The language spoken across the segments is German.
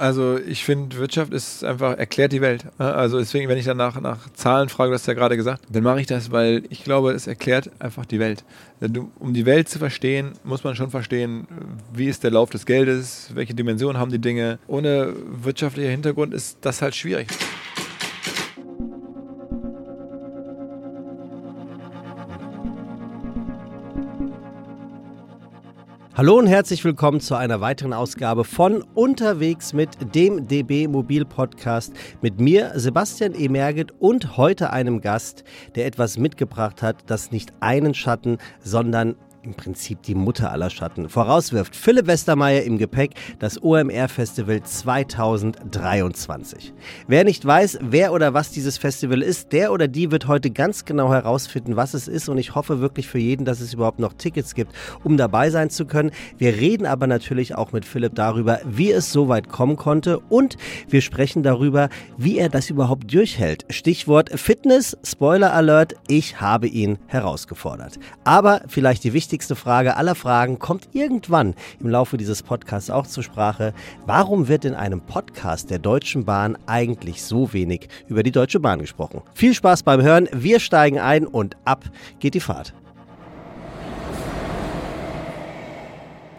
Also ich finde, Wirtschaft ist einfach, erklärt die Welt. Also deswegen, wenn ich danach nach Zahlen frage, du hast ja gerade gesagt, dann mache ich das, weil ich glaube, es erklärt einfach die Welt. Um die Welt zu verstehen, muss man schon verstehen, wie ist der Lauf des Geldes, welche Dimensionen haben die Dinge. Ohne wirtschaftlicher Hintergrund ist das halt schwierig. Hallo und herzlich willkommen zu einer weiteren Ausgabe von Unterwegs mit dem DB Mobil Podcast mit mir, Sebastian E. Merget und heute einem Gast, der etwas mitgebracht hat, das nicht einen Schatten, sondern im Prinzip die Mutter aller Schatten vorauswirft. Philipp Westermeier im Gepäck, das OMR Festival 2023. Wer nicht weiß, wer oder was dieses Festival ist, der oder die wird heute ganz genau herausfinden, was es ist und ich hoffe wirklich für jeden, dass es überhaupt noch Tickets gibt, um dabei sein zu können. Wir reden aber natürlich auch mit Philipp darüber, wie es so weit kommen konnte und wir sprechen darüber, wie er das überhaupt durchhält. Stichwort Fitness, Spoiler Alert, ich habe ihn herausgefordert. Aber vielleicht die wichtigste wichtigste Frage aller Fragen kommt irgendwann im Laufe dieses Podcasts auch zur Sprache. Warum wird in einem Podcast der Deutschen Bahn eigentlich so wenig über die Deutsche Bahn gesprochen? Viel Spaß beim Hören. Wir steigen ein und ab geht die Fahrt.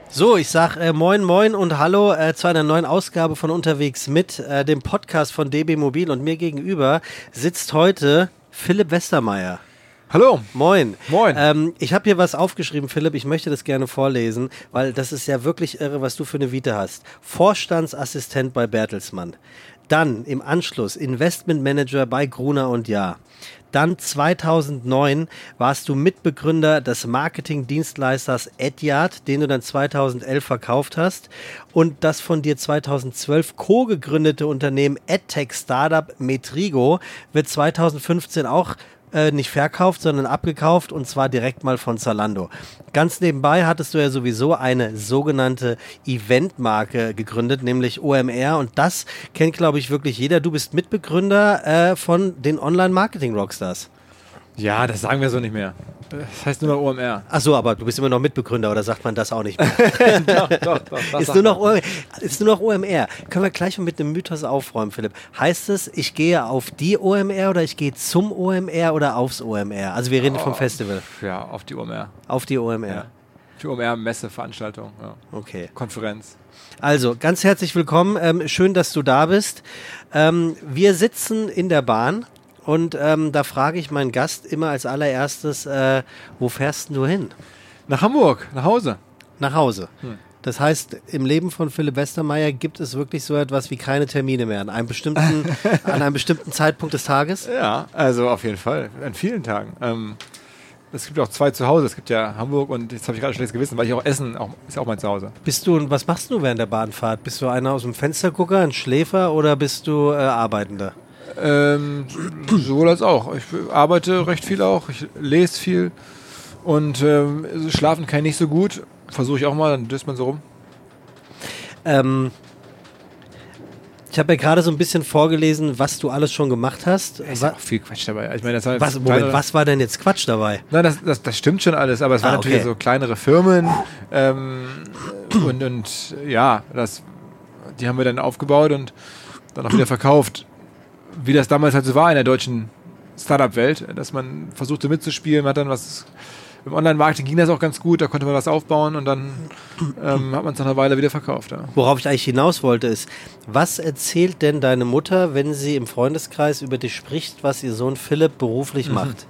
So, ich sag äh, moin moin und hallo äh, zu einer neuen Ausgabe von Unterwegs mit, äh, dem Podcast von DB Mobil und mir gegenüber sitzt heute Philipp Westermeier. Hallo. Moin. Moin. Ähm, ich habe hier was aufgeschrieben, Philipp. Ich möchte das gerne vorlesen, weil das ist ja wirklich irre, was du für eine Vita hast. Vorstandsassistent bei Bertelsmann. Dann im Anschluss Investmentmanager bei Gruner und Jahr. Dann 2009 warst du Mitbegründer des Marketingdienstleisters Edyard, den du dann 2011 verkauft hast. Und das von dir 2012 co-gegründete Unternehmen EdTech Startup Metrigo wird 2015 auch äh, nicht verkauft, sondern abgekauft und zwar direkt mal von Zalando. Ganz nebenbei hattest du ja sowieso eine sogenannte Eventmarke gegründet, nämlich OMR und das kennt, glaube ich, wirklich jeder. Du bist Mitbegründer äh, von den Online-Marketing-Rockstars. Ja, das sagen wir so nicht mehr. Das heißt nur noch OMR. Ach so, aber du bist immer noch Mitbegründer oder sagt man das auch nicht mehr? doch, doch, doch. Ist nur, noch OMR. ist nur noch OMR. Können wir gleich mal mit dem Mythos aufräumen, Philipp. Heißt es, ich gehe auf die OMR oder ich gehe zum OMR oder aufs OMR? Also wir reden oh, vom Festival. Ja, auf die OMR. Auf die OMR. Ja. Die OMR-Messe, Veranstaltung. Ja. Okay. Konferenz. Also, ganz herzlich willkommen. Ähm, schön, dass du da bist. Ähm, wir sitzen in der Bahn und ähm, da frage ich meinen Gast immer als allererstes, äh, wo fährst du hin? Nach Hamburg, nach Hause. Nach Hause. Hm. Das heißt, im Leben von Philipp Westermeier gibt es wirklich so etwas wie keine Termine mehr an einem bestimmten, an einem bestimmten Zeitpunkt des Tages? Ja, also auf jeden Fall, an vielen Tagen. Ähm, es gibt auch zwei zu Hause. Es gibt ja Hamburg und jetzt habe ich gerade ein schlechtes Gewissen, weil ich auch Essen auch, ist auch mein Zuhause. Bist du, was machst du während der Bahnfahrt? Bist du einer aus dem Fenstergucker, ein Schläfer oder bist du äh, Arbeitender? Ähm, sowohl als auch. Ich arbeite recht viel auch, ich lese viel und ähm, schlafen kann ich nicht so gut. Versuche ich auch mal, dann döst man so rum. Ähm, ich habe ja gerade so ein bisschen vorgelesen, was du alles schon gemacht hast. Es ist auch viel Quatsch dabei. Ich meine, das was, Moment, was war denn jetzt Quatsch dabei? Nein, das, das, das stimmt schon alles, aber es ah, waren natürlich okay. so kleinere Firmen ähm, und, und ja, das, die haben wir dann aufgebaut und dann auch wieder verkauft wie das damals halt so war in der deutschen Startup-Welt, dass man versuchte mitzuspielen, man hat dann was im Online-Marketing ging das auch ganz gut, da konnte man was aufbauen und dann ähm, hat man es nach einer Weile wieder verkauft. Ja. Worauf ich eigentlich hinaus wollte ist, was erzählt denn deine Mutter, wenn sie im Freundeskreis über dich spricht, was ihr Sohn Philipp beruflich mhm. macht?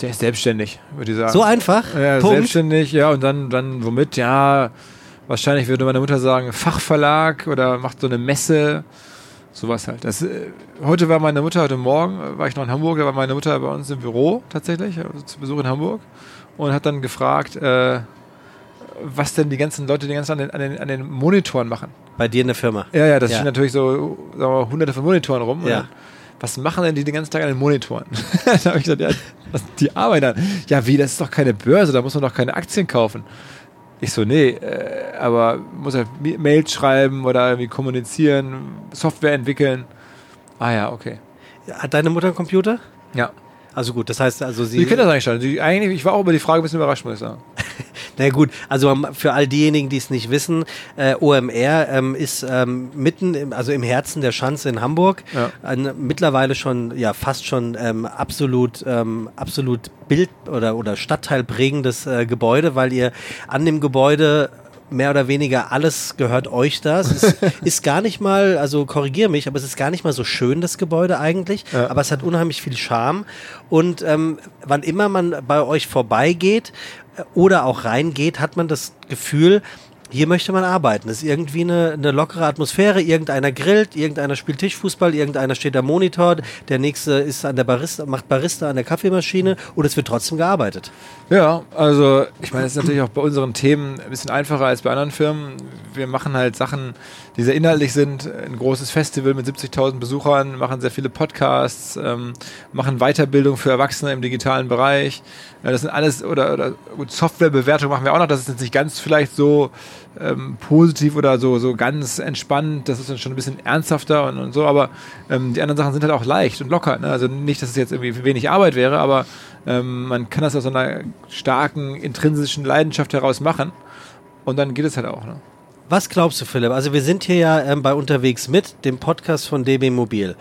Der ist selbstständig, würde ich sagen. So einfach? Ja, Punkt. selbstständig, ja, und dann, dann womit? Ja, wahrscheinlich würde meine Mutter sagen, Fachverlag oder macht so eine Messe Sowas halt. Das, äh, heute war meine Mutter, heute Morgen äh, war ich noch in Hamburg, da war meine Mutter bei uns im Büro tatsächlich, also zu Besuch in Hamburg und hat dann gefragt, äh, was denn die ganzen Leute die ganzen an den, an, den, an den Monitoren machen. Bei dir in der Firma? Ja, ja, das ja. stehen natürlich so wir, hunderte von Monitoren rum. Ja. was machen denn die den ganzen Tag an den Monitoren? da habe ich gesagt, ja, die arbeiten. Ja, wie, das ist doch keine Börse, da muss man doch keine Aktien kaufen. Ich so, nee, äh, aber muss halt Mails schreiben oder irgendwie kommunizieren, Software entwickeln. Ah ja, okay. Hat deine Mutter einen Computer? Ja. Also gut, das heißt also sie. Sie kennt das eigentlich schon. Sie, eigentlich, ich war auch über die Frage ein bisschen überrascht, muss ich sagen. Na gut, also für all diejenigen, die es nicht wissen, äh, OMR ähm, ist ähm, mitten, im, also im Herzen der Schanze in Hamburg, ja. ein, mittlerweile schon, ja fast schon ähm, absolut, ähm, absolut Bild- oder, oder Stadtteilprägendes äh, Gebäude, weil ihr an dem Gebäude mehr oder weniger alles gehört euch da. Es ist, gar nicht mal, also korrigiere mich, aber es ist gar nicht mal so schön, das Gebäude eigentlich. Ja. Aber es hat unheimlich viel Charme. Und ähm, wann immer man bei euch vorbeigeht äh, oder auch reingeht, hat man das Gefühl, hier möchte man arbeiten. Es ist irgendwie eine, eine, lockere Atmosphäre. Irgendeiner grillt, irgendeiner spielt Tischfußball, irgendeiner steht am Monitor, der nächste ist an der Barista, macht Barista an der Kaffeemaschine und es wird trotzdem gearbeitet. Ja, also ich meine, es ist natürlich auch bei unseren Themen ein bisschen einfacher als bei anderen Firmen. Wir machen halt Sachen, die sehr inhaltlich sind. Ein großes Festival mit 70.000 Besuchern, machen sehr viele Podcasts, ähm, machen Weiterbildung für Erwachsene im digitalen Bereich. Ja, das sind alles, oder, oder Softwarebewertung machen wir auch noch. Das ist jetzt nicht ganz vielleicht so ähm, positiv oder so, so ganz entspannt. Das ist dann schon ein bisschen ernsthafter und, und so. Aber ähm, die anderen Sachen sind halt auch leicht und locker. Ne? Also nicht, dass es jetzt irgendwie wenig Arbeit wäre, aber ähm, man kann das aus so einer starken, intrinsischen Leidenschaft heraus machen. Und dann geht es halt auch. Ne? Was glaubst du, Philipp? Also wir sind hier ja ähm, bei Unterwegs mit, dem Podcast von DB Mobil.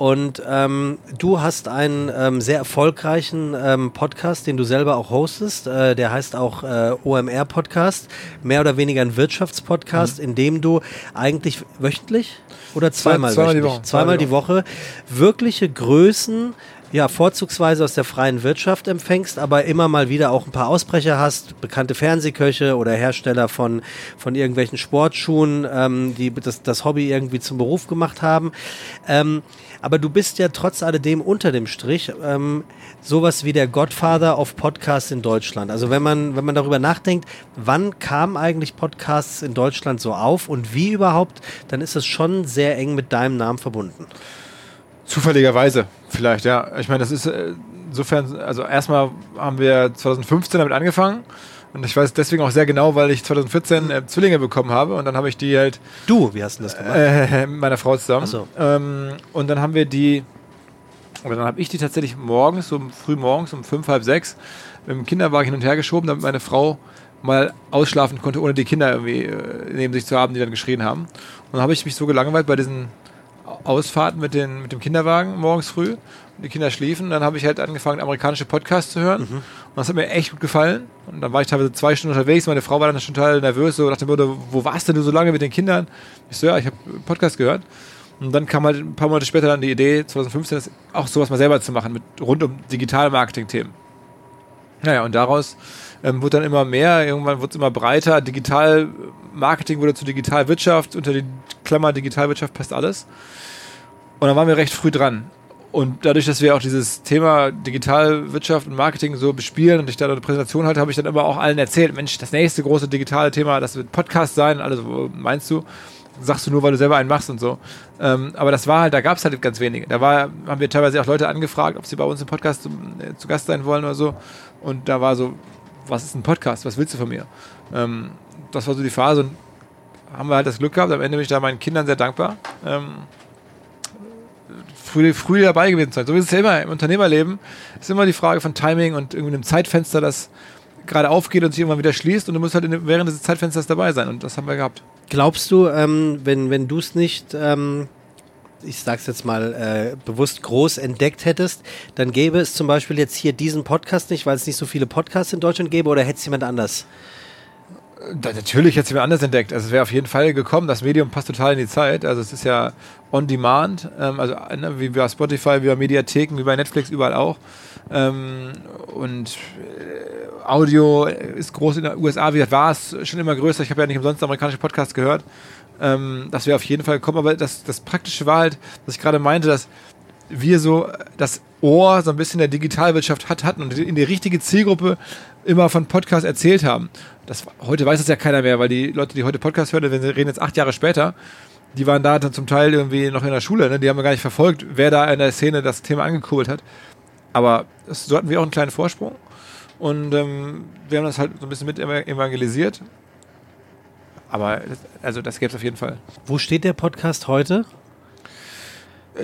Und ähm, du hast einen ähm, sehr erfolgreichen ähm, Podcast, den du selber auch hostest. Äh, der heißt auch äh, OMR Podcast, mehr oder weniger ein Wirtschaftspodcast, mhm. in dem du eigentlich wöchentlich oder zweimal, zweimal wöchentlich, die Woche, zweimal die Woche wirkliche Größen ja, vorzugsweise aus der freien Wirtschaft empfängst, aber immer mal wieder auch ein paar Ausbrecher hast, bekannte Fernsehköche oder Hersteller von, von irgendwelchen Sportschuhen, ähm, die das, das Hobby irgendwie zum Beruf gemacht haben. Ähm, aber du bist ja trotz alledem unter dem Strich ähm, sowas wie der Godfather of Podcasts in Deutschland. Also wenn man, wenn man darüber nachdenkt, wann kamen eigentlich Podcasts in Deutschland so auf und wie überhaupt, dann ist es schon sehr eng mit deinem Namen verbunden. Zufälligerweise vielleicht, ja. Ich meine, das ist äh, insofern, also erstmal haben wir 2015 damit angefangen. Und ich weiß deswegen auch sehr genau, weil ich 2014 äh, Zwillinge bekommen habe und dann habe ich die halt. Du, wie hast du das gemacht? Äh, mit meiner Frau zusammen. So. Ähm, und dann haben wir die, oder dann habe ich die tatsächlich morgens, so früh morgens um fünf, halb sechs, mit dem Kinderwagen hin und her geschoben, damit meine Frau mal ausschlafen konnte, ohne die Kinder irgendwie äh, neben sich zu haben, die dann geschrien haben. Und dann habe ich mich so gelangweilt bei diesen Ausfahrten mit, den, mit dem Kinderwagen morgens früh. Die Kinder schliefen. Dann habe ich halt angefangen, amerikanische Podcasts zu hören. Mhm. Und das hat mir echt gut gefallen. Und dann war ich teilweise zwei Stunden unterwegs. Meine Frau war dann schon total nervös. So dem Motto, wo warst denn du so lange mit den Kindern? Ich so, ja, ich habe Podcast gehört. Und dann kam halt ein paar Monate später dann die Idee, 2015, das auch sowas mal selber zu machen, mit rund um Digital-Marketing-Themen. Naja, und daraus ähm, wurde dann immer mehr, irgendwann wurde es immer breiter. Digital-Marketing wurde zu Digitalwirtschaft, unter die Klammer Digitalwirtschaft passt alles. Und dann waren wir recht früh dran. Und dadurch, dass wir auch dieses Thema Digitalwirtschaft und Marketing so bespielen und ich da eine Präsentation hatte, habe ich dann immer auch allen erzählt, Mensch, das nächste große digitale Thema, das wird Podcast sein alles, meinst du? Sagst du nur, weil du selber einen machst und so. Ähm, aber das war halt, da gab es halt ganz wenige. Da war, haben wir teilweise auch Leute angefragt, ob sie bei uns im Podcast zu, äh, zu Gast sein wollen oder so. Und da war so, was ist ein Podcast? Was willst du von mir? Ähm, das war so die Phase und haben wir halt das Glück gehabt. Am Ende bin ich da meinen Kindern sehr dankbar. Ähm, früh, früh dabei gewesen sein. So ist es ja immer im Unternehmerleben. Es ist immer die Frage von Timing und irgendwie einem Zeitfenster, das gerade aufgeht und sich irgendwann wieder schließt und du musst halt in, während des Zeitfensters dabei sein und das haben wir gehabt. Glaubst du, ähm, wenn, wenn du es nicht, ähm, ich sag's jetzt mal äh, bewusst groß entdeckt hättest, dann gäbe es zum Beispiel jetzt hier diesen Podcast nicht, weil es nicht so viele Podcasts in Deutschland gäbe oder hätte es jemand anders? Da, natürlich hätte es jemand anders entdeckt. Also es wäre auf jeden Fall gekommen. Das Medium passt total in die Zeit. Also es ist ja on demand, ähm, also ne, wie bei Spotify, wie bei Mediatheken, wie bei Netflix, überall auch. Ähm, und äh, Audio ist groß in den USA, wie gesagt, war es schon immer größer. Ich habe ja nicht umsonst amerikanische Podcasts gehört. Ähm, das wäre auf jeden Fall gekommen. Aber das, das Praktische war halt, was ich gerade meinte, dass wir so das Ohr so ein bisschen der Digitalwirtschaft hat, hatten und in die richtige Zielgruppe immer von Podcasts erzählt haben. Das, heute weiß das ja keiner mehr, weil die Leute, die heute Podcasts hören, wir reden jetzt acht Jahre später, die waren da dann zum Teil irgendwie noch in der Schule, ne? die haben gar nicht verfolgt, wer da in der Szene das Thema angekurbelt hat. Aber das, so hatten wir auch einen kleinen Vorsprung und ähm, wir haben das halt so ein bisschen mit evangelisiert. Aber das, also das gäbe es auf jeden Fall. Wo steht der Podcast heute?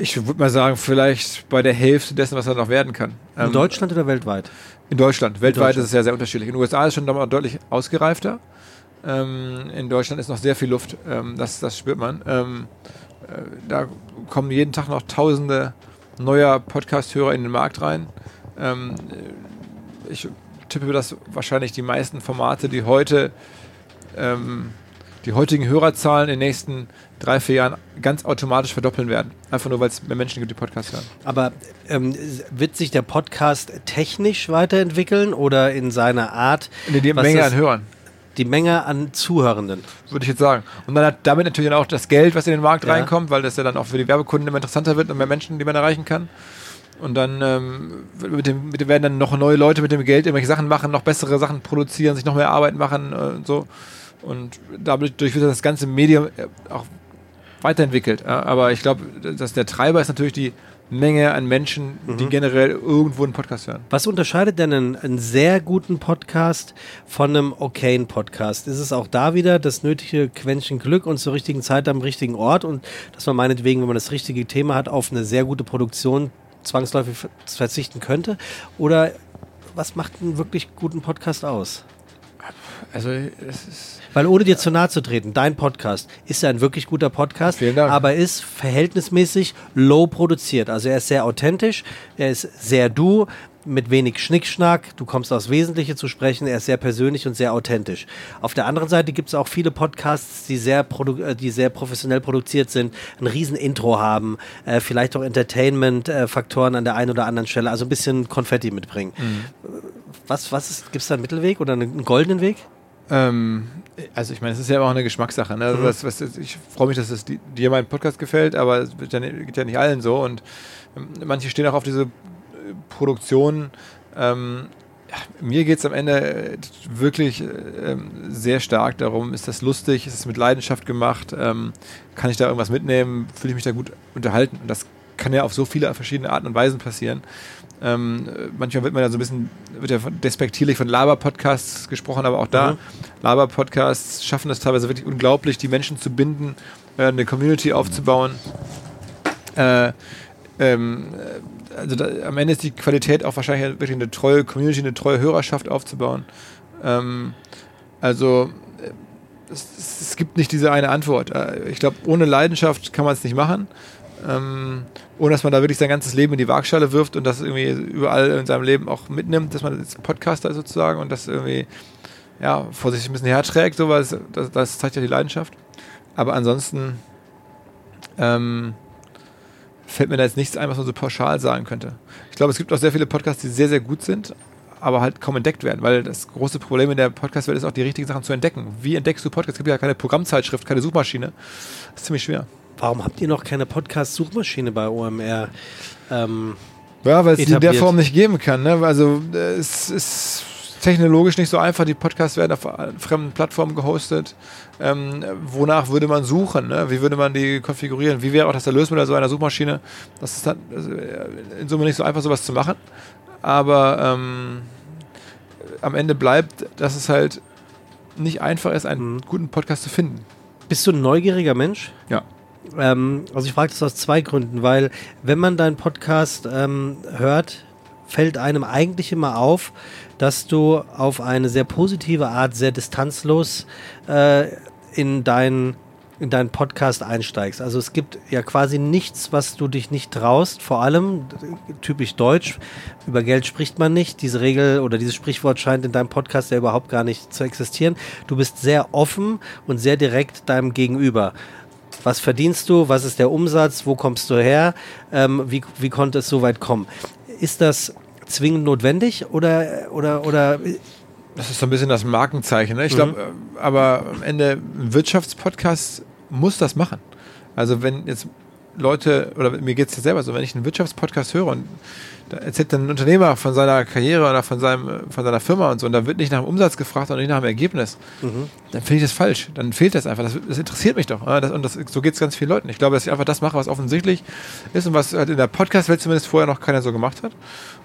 Ich würde mal sagen, vielleicht bei der Hälfte dessen, was er noch werden kann. In ähm, Deutschland oder weltweit? In Deutschland. Weltweit in Deutschland. ist es sehr, sehr unterschiedlich. In den USA ist es schon deutlich ausgereifter. Ähm, in Deutschland ist noch sehr viel Luft. Ähm, das, das spürt man. Ähm, äh, da kommen jeden Tag noch tausende neuer Podcast-Hörer in den Markt rein. Ähm, ich tippe, dass wahrscheinlich die meisten Formate, die heute ähm, die heutigen Hörerzahlen in den nächsten drei, vier Jahren ganz automatisch verdoppeln werden. Einfach nur, weil es mehr Menschen gibt, die Podcasts hören. Aber ähm, wird sich der Podcast technisch weiterentwickeln oder in seiner Art? In die Menge an Hörern. Die Menge an Zuhörenden. Würde ich jetzt sagen. Und dann hat damit natürlich auch das Geld, was in den Markt ja. reinkommt, weil das ja dann auch für die Werbekunden immer interessanter wird und mehr Menschen, die man erreichen kann. Und dann ähm, mit dem, mit dem werden dann noch neue Leute mit dem Geld irgendwelche Sachen machen, noch bessere Sachen produzieren, sich noch mehr Arbeit machen äh, und so. Und dadurch wird das ganze Medium äh, auch weiterentwickelt. Aber ich glaube, dass der Treiber ist natürlich die Menge an Menschen, die mhm. generell irgendwo einen Podcast hören. Was unterscheidet denn einen, einen, sehr guten Podcast von einem okayen Podcast? Ist es auch da wieder das nötige Quäntchen Glück und zur richtigen Zeit am richtigen Ort und dass man meinetwegen, wenn man das richtige Thema hat, auf eine sehr gute Produktion zwangsläufig verzichten könnte? Oder was macht einen wirklich guten Podcast aus? Also es ist weil ohne dir zu nahe zu treten, dein Podcast ist ja ein wirklich guter Podcast, Vielen Dank. aber ist verhältnismäßig low produziert. Also er ist sehr authentisch, er ist sehr du, mit wenig Schnickschnack, du kommst aufs Wesentliche zu sprechen, er ist sehr persönlich und sehr authentisch. Auf der anderen Seite gibt es auch viele Podcasts, die sehr, äh, die sehr professionell produziert sind, ein riesen Intro haben, äh, vielleicht auch Entertainment-Faktoren an der einen oder anderen Stelle, also ein bisschen Konfetti mitbringen. Mhm. Was, was gibt es da einen Mittelweg oder einen goldenen Weg? Ähm, also ich meine, es ist ja auch eine Geschmackssache. Ne? Also mhm. was, ich freue mich, dass es dir mein Podcast gefällt, aber es ja, geht ja nicht allen so. Und ähm, manche stehen auch auf diese Produktion. Ähm, ja, mir geht es am Ende äh, wirklich äh, sehr stark darum, ist das lustig, ist es mit Leidenschaft gemacht, ähm, kann ich da irgendwas mitnehmen, fühle ich mich da gut unterhalten. Und das kann ja auf so viele verschiedene Arten und Weisen passieren. Ähm, manchmal wird man ja so ein bisschen, wird ja despektierlich von Laber-Podcasts gesprochen, aber auch da, mhm. Laber-Podcasts schaffen es teilweise wirklich unglaublich, die Menschen zu binden, äh, eine Community aufzubauen. Äh, ähm, also da, am Ende ist die Qualität auch wahrscheinlich wirklich eine treue Community, eine treue Hörerschaft aufzubauen. Ähm, also äh, es, es, gibt nicht diese eine Antwort. Äh, ich glaube, ohne Leidenschaft kann man es nicht machen. Ähm, ohne dass man da wirklich sein ganzes Leben in die Waagschale wirft und das irgendwie überall in seinem Leben auch mitnimmt, dass man jetzt Podcaster ist sozusagen und das irgendwie ja, vor sich ein bisschen herträgt, so, weil das, das zeigt ja die Leidenschaft. Aber ansonsten ähm, fällt mir da jetzt nichts ein, was man so pauschal sagen könnte. Ich glaube, es gibt auch sehr viele Podcasts, die sehr, sehr gut sind, aber halt kaum entdeckt werden, weil das große Problem in der Podcast-Welt ist auch, die richtigen Sachen zu entdecken. Wie entdeckst du Podcasts? Es gibt ja keine Programmzeitschrift, keine Suchmaschine. Das ist ziemlich schwer. Warum habt ihr noch keine Podcast-Suchmaschine bei OMR? Ähm, ja, weil es die in der Form nicht geben kann. Ne? Also es ist technologisch nicht so einfach. Die Podcasts werden auf fremden Plattformen gehostet. Ähm, wonach würde man suchen? Ne? Wie würde man die konfigurieren? Wie wäre auch das Erlösmodell so einer Suchmaschine? Das ist dann also in Summe nicht so einfach, sowas zu machen. Aber ähm, am Ende bleibt, dass es halt nicht einfach ist, einen mhm. guten Podcast zu finden. Bist du ein neugieriger Mensch? Ja. Ähm, also ich frage das aus zwei Gründen, weil wenn man deinen Podcast ähm, hört, fällt einem eigentlich immer auf, dass du auf eine sehr positive Art, sehr distanzlos äh, in deinen in deinen Podcast einsteigst. Also es gibt ja quasi nichts, was du dich nicht traust. Vor allem typisch deutsch. Über Geld spricht man nicht. Diese Regel oder dieses Sprichwort scheint in deinem Podcast ja überhaupt gar nicht zu existieren. Du bist sehr offen und sehr direkt deinem Gegenüber was verdienst du, was ist der Umsatz, wo kommst du her, ähm, wie, wie konnte es so weit kommen. Ist das zwingend notwendig oder, oder, oder das ist so ein bisschen das Markenzeichen. Ne? Ich glaube, mhm. Äh, aber am Ende ein Wirtschaftspodcast muss das machen. Also wenn jetzt Leute, oder mir geht es ja selber so, wenn ich einen Wirtschaftspodcast höre und da erzählt dann ein Unternehmer von seiner Karriere oder von, seinem, von seiner Firma und so, und da wird nicht nach dem Umsatz gefragt und nicht nach dem Ergebnis, mhm. dann finde ich das falsch. Dann fehlt das einfach. Das, das interessiert mich doch. Das, und das, so geht es ganz vielen Leuten. Ich glaube, dass ich einfach das mache, was offensichtlich ist und was halt in der Podcast-Welt zumindest vorher noch keiner so gemacht hat.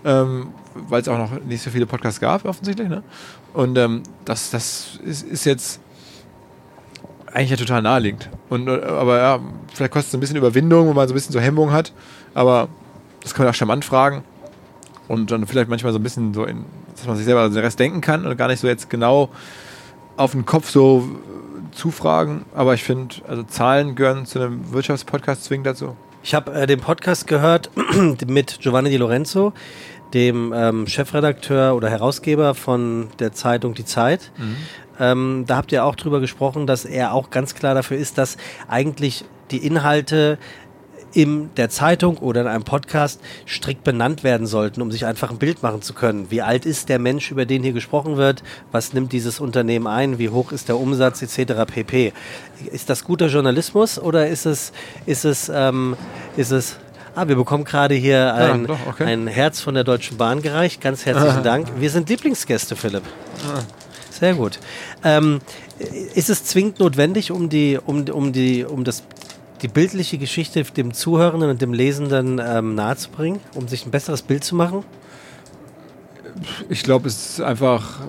Ähm, Weil es auch noch nicht so viele Podcasts gab, offensichtlich. Ne? Und ähm, das, das ist, ist jetzt eigentlich ja total naheliegend. Und, aber ja, vielleicht kostet es ein bisschen Überwindung, wenn man so ein bisschen so Hemmung hat. Aber das kann man auch charmant fragen. Und dann vielleicht manchmal so ein bisschen so in, dass man sich selber den Rest denken kann und gar nicht so jetzt genau auf den Kopf so zufragen. Aber ich finde, also Zahlen gehören zu einem Wirtschaftspodcast zwingend dazu. Ich habe äh, den Podcast gehört mit Giovanni Di Lorenzo, dem ähm, Chefredakteur oder Herausgeber von der Zeitung Die Zeit. Mhm. Ähm, da habt ihr auch drüber gesprochen, dass er auch ganz klar dafür ist, dass eigentlich die Inhalte in der Zeitung oder in einem Podcast strikt benannt werden sollten, um sich einfach ein Bild machen zu können. Wie alt ist der Mensch, über den hier gesprochen wird? Was nimmt dieses Unternehmen ein? Wie hoch ist der Umsatz etc. pp. Ist das guter Journalismus oder ist es, ist es, ähm, ist es Ah, wir bekommen gerade hier ein, ja, okay. ein Herz von der Deutschen Bahn gereicht. Ganz herzlichen ah. Dank. Wir sind Lieblingsgäste, Philipp. Ah. Sehr gut. Ähm, ist es zwingend notwendig, um die, um, um die, um das die bildliche Geschichte dem Zuhörenden und dem Lesenden ähm, nahezubringen, um sich ein besseres Bild zu machen? Ich glaube, es ist einfach,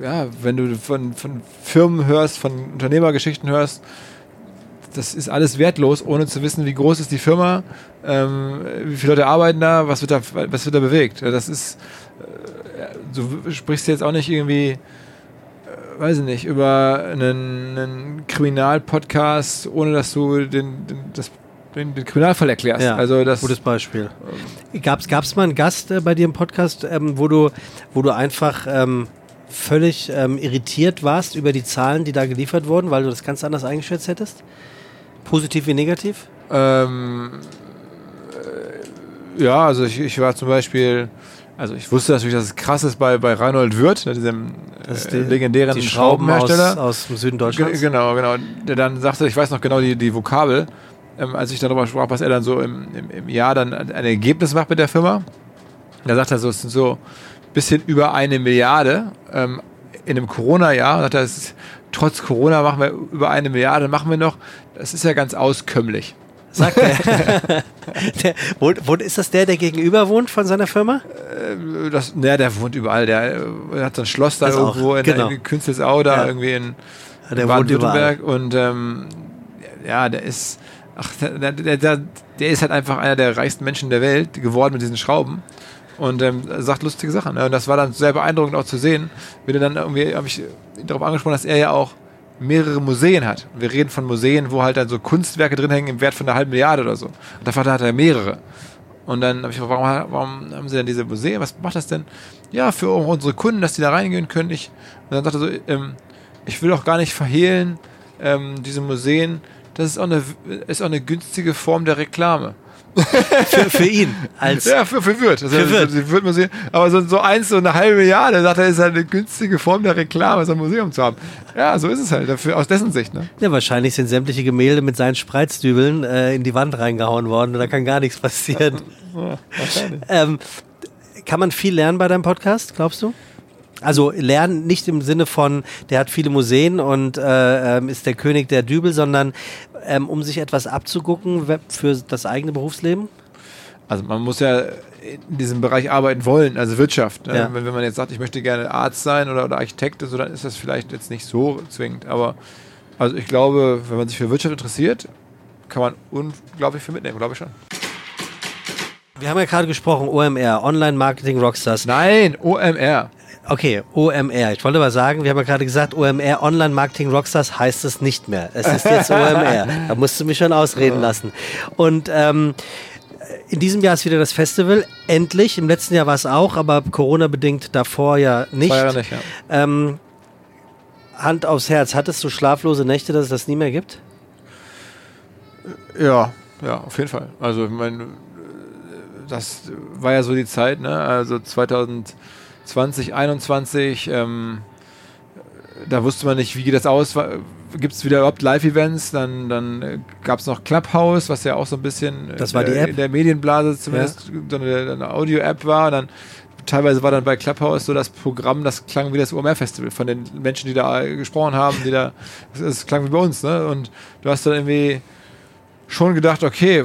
ja, wenn du von, von Firmen hörst, von Unternehmergeschichten hörst, das ist alles wertlos, ohne zu wissen, wie groß ist die Firma, ähm, wie viele Leute arbeiten da, was wird da, was wird da bewegt. Das ist, äh, du sprichst jetzt auch nicht irgendwie weiß ich nicht, über einen, einen Kriminalpodcast, ohne dass du den, den, das, den, den Kriminalfall erklärst. Ja, also das, gutes Beispiel. Gab es mal einen Gast äh, bei dir im Podcast, ähm, wo, du, wo du einfach ähm, völlig ähm, irritiert warst über die Zahlen, die da geliefert wurden, weil du das ganz anders eingeschätzt hättest? Positiv wie negativ? Ähm, äh, ja, also ich, ich war zum Beispiel also ich wusste natürlich, dass es krass ist bei, bei Reinhold Wirth, ne, diesem äh, legendären die Schraubenhersteller. Aus, aus dem Süden Deutschlands. G genau, genau. Der dann sagte, ich weiß noch genau die, die Vokabel, ähm, als ich darüber sprach, was er dann so im, im, im Jahr dann ein Ergebnis macht mit der Firma. Da sagt er so, es sind so ein bisschen über eine Milliarde ähm, in einem Corona-Jahr. Sagt er, ist, trotz Corona machen wir über eine Milliarde, machen wir noch. Das ist ja ganz auskömmlich sagt er. der, wo, wo, ist das der, der gegenüber wohnt von seiner Firma? Äh, das, ne, der wohnt überall. Der, der äh, hat so ein Schloss da das irgendwo auch, in genau. Künzelsau, da ja. irgendwie in, in Baden-Württemberg. Und ähm, ja, der ist, ach, der, der, der, ist halt einfach einer der reichsten Menschen der Welt geworden mit diesen Schrauben und ähm, sagt lustige Sachen. Ne? Und das war dann sehr beeindruckend auch zu sehen, du dann irgendwie, habe ich darauf angesprochen, dass er ja auch mehrere Museen hat. Wir reden von Museen, wo halt dann so Kunstwerke drin hängen im Wert von einer halben Milliarde oder so. Und davon hat er mehrere. Und dann habe ich gefragt, warum, warum, haben sie denn diese Museen? Was macht das denn? Ja, für unsere Kunden, dass die da reingehen können. Ich, und dann sagte er so, ähm, ich will auch gar nicht verhehlen, ähm, diese Museen, das ist auch, eine, ist auch eine günstige Form der Reklame für, für ihn. Als ja, für, für Wirt. Also, für Wirt. Wirt Museum. Aber so, so eins, so eine halbe Milliarde, sagt er, ist halt eine günstige Form der Reklame, so ein Museum zu haben. Ja, so ist es halt, dafür, aus dessen Sicht. Ne? Ja, wahrscheinlich sind sämtliche Gemälde mit seinen Spreizdübeln äh, in die Wand reingehauen worden und da kann gar nichts passieren. ja, ähm, kann man viel lernen bei deinem Podcast, glaubst du? Also lernen nicht im Sinne von, der hat viele Museen und äh, ähm, ist der König der Dübel, sondern ähm, um sich etwas abzugucken für das eigene Berufsleben? Also man muss ja in diesem Bereich arbeiten wollen, also Wirtschaft. Ne? Ja. Wenn, wenn, man jetzt sagt, ich möchte gerne Arzt sein oder, oder Architekt, so, dann ist das vielleicht jetzt nicht so zwingend. Aber also ich glaube, wenn man sich für Wirtschaft interessiert, kann man unglaublich viel mitnehmen, glaube ich schon. Wir haben ja gerade gesprochen, OMR, Online Marketing Rockstars. Nein, OMR. Okay, OMR. Ich wollte aber sagen, wir haben ja gerade gesagt, OMR, Online Marketing Rockstars, heißt es nicht mehr. Es ist jetzt OMR. Da musst du mich schon ausreden lassen. Und ähm, in diesem Jahr ist wieder das Festival. Endlich. Im letzten Jahr war es auch, aber Corona-bedingt davor ja nicht. Jahre nicht ja. Ähm, Hand aufs Herz. Hattest du schlaflose Nächte, dass es das nie mehr gibt? Ja, ja, auf jeden Fall. Also, ich meine, das war ja so die Zeit, ne? Also 2000. 2021, ähm, da wusste man nicht, wie geht das aus, gibt es wieder überhaupt Live-Events, dann, dann äh, gab es noch Clubhouse, was ja auch so ein bisschen das war die App. in der Medienblase zumindest ja. so eine, eine Audio-App war, dann teilweise war dann bei Clubhouse so das Programm, das klang wie das OMR-Festival von den Menschen, die da gesprochen haben, die da, es klang wie bei uns, ne? Und du hast dann irgendwie schon gedacht, okay,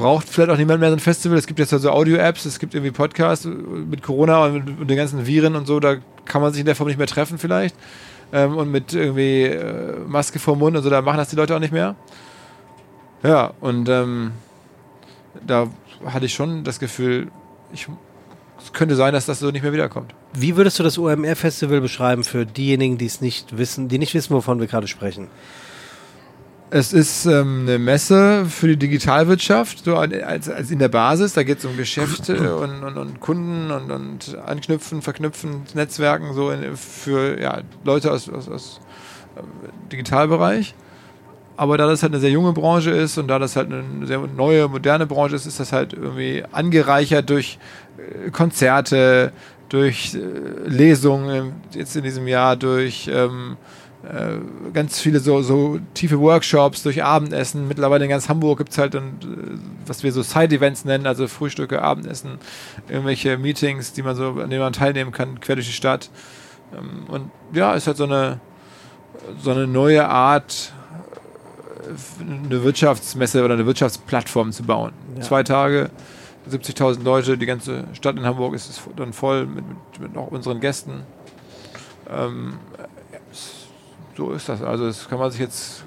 braucht vielleicht auch niemand mehr so ein Festival. Es gibt jetzt also Audio-Apps, es gibt irgendwie Podcasts mit Corona und, mit, den ganzen Viren und so, da kann man sich in der Form nicht mehr treffen vielleicht. ähm, und mit irgendwie äh, Maske vor Mund und so, da machen das die Leute auch nicht mehr. Ja, und ähm, da hatte ich schon das Gefühl, ich, es könnte sein, dass das so nicht mehr wiederkommt. Wie würdest du das OMR-Festival beschreiben für diejenigen, die es nicht wissen, die nicht wissen, wovon wir gerade sprechen? Es ist ähm, eine Messe für die Digitalwirtschaft, so als, als in der Basis. Da geht es um Geschäfte und, und, und Kunden und, und, Anknüpfen, Verknüpfen, Netzwerken so in, für ja, Leute aus, aus, aus äh, Digitalbereich. Aber da das halt eine sehr junge Branche ist und da das halt eine sehr neue, moderne Branche ist, ist das halt irgendwie angereichert durch äh, Konzerte, durch äh, Lesungen jetzt in diesem Jahr, durch ähm, äh, ganz viele so, so tiefe Workshops durch Abendessen. Mittlerweile in ganz Hamburg gibt es halt, ein, äh, was wir so Side-Events nennen, also Frühstücke, Abendessen, irgendwelche Meetings, die man so, an denen man teilnehmen kann, quer durch die Stadt. Ähm, und ja, ist halt so eine, so eine neue Art, äh, eine Wirtschaftsmesse oder eine Wirtschaftsplattform zu bauen. Ja. Zwei Tage, 70.000 Leute, die ganze Stadt in Hamburg ist dann voll mit, mit, mit auch unseren Gästen. Ähm, so ist das. Also das kann man sich jetzt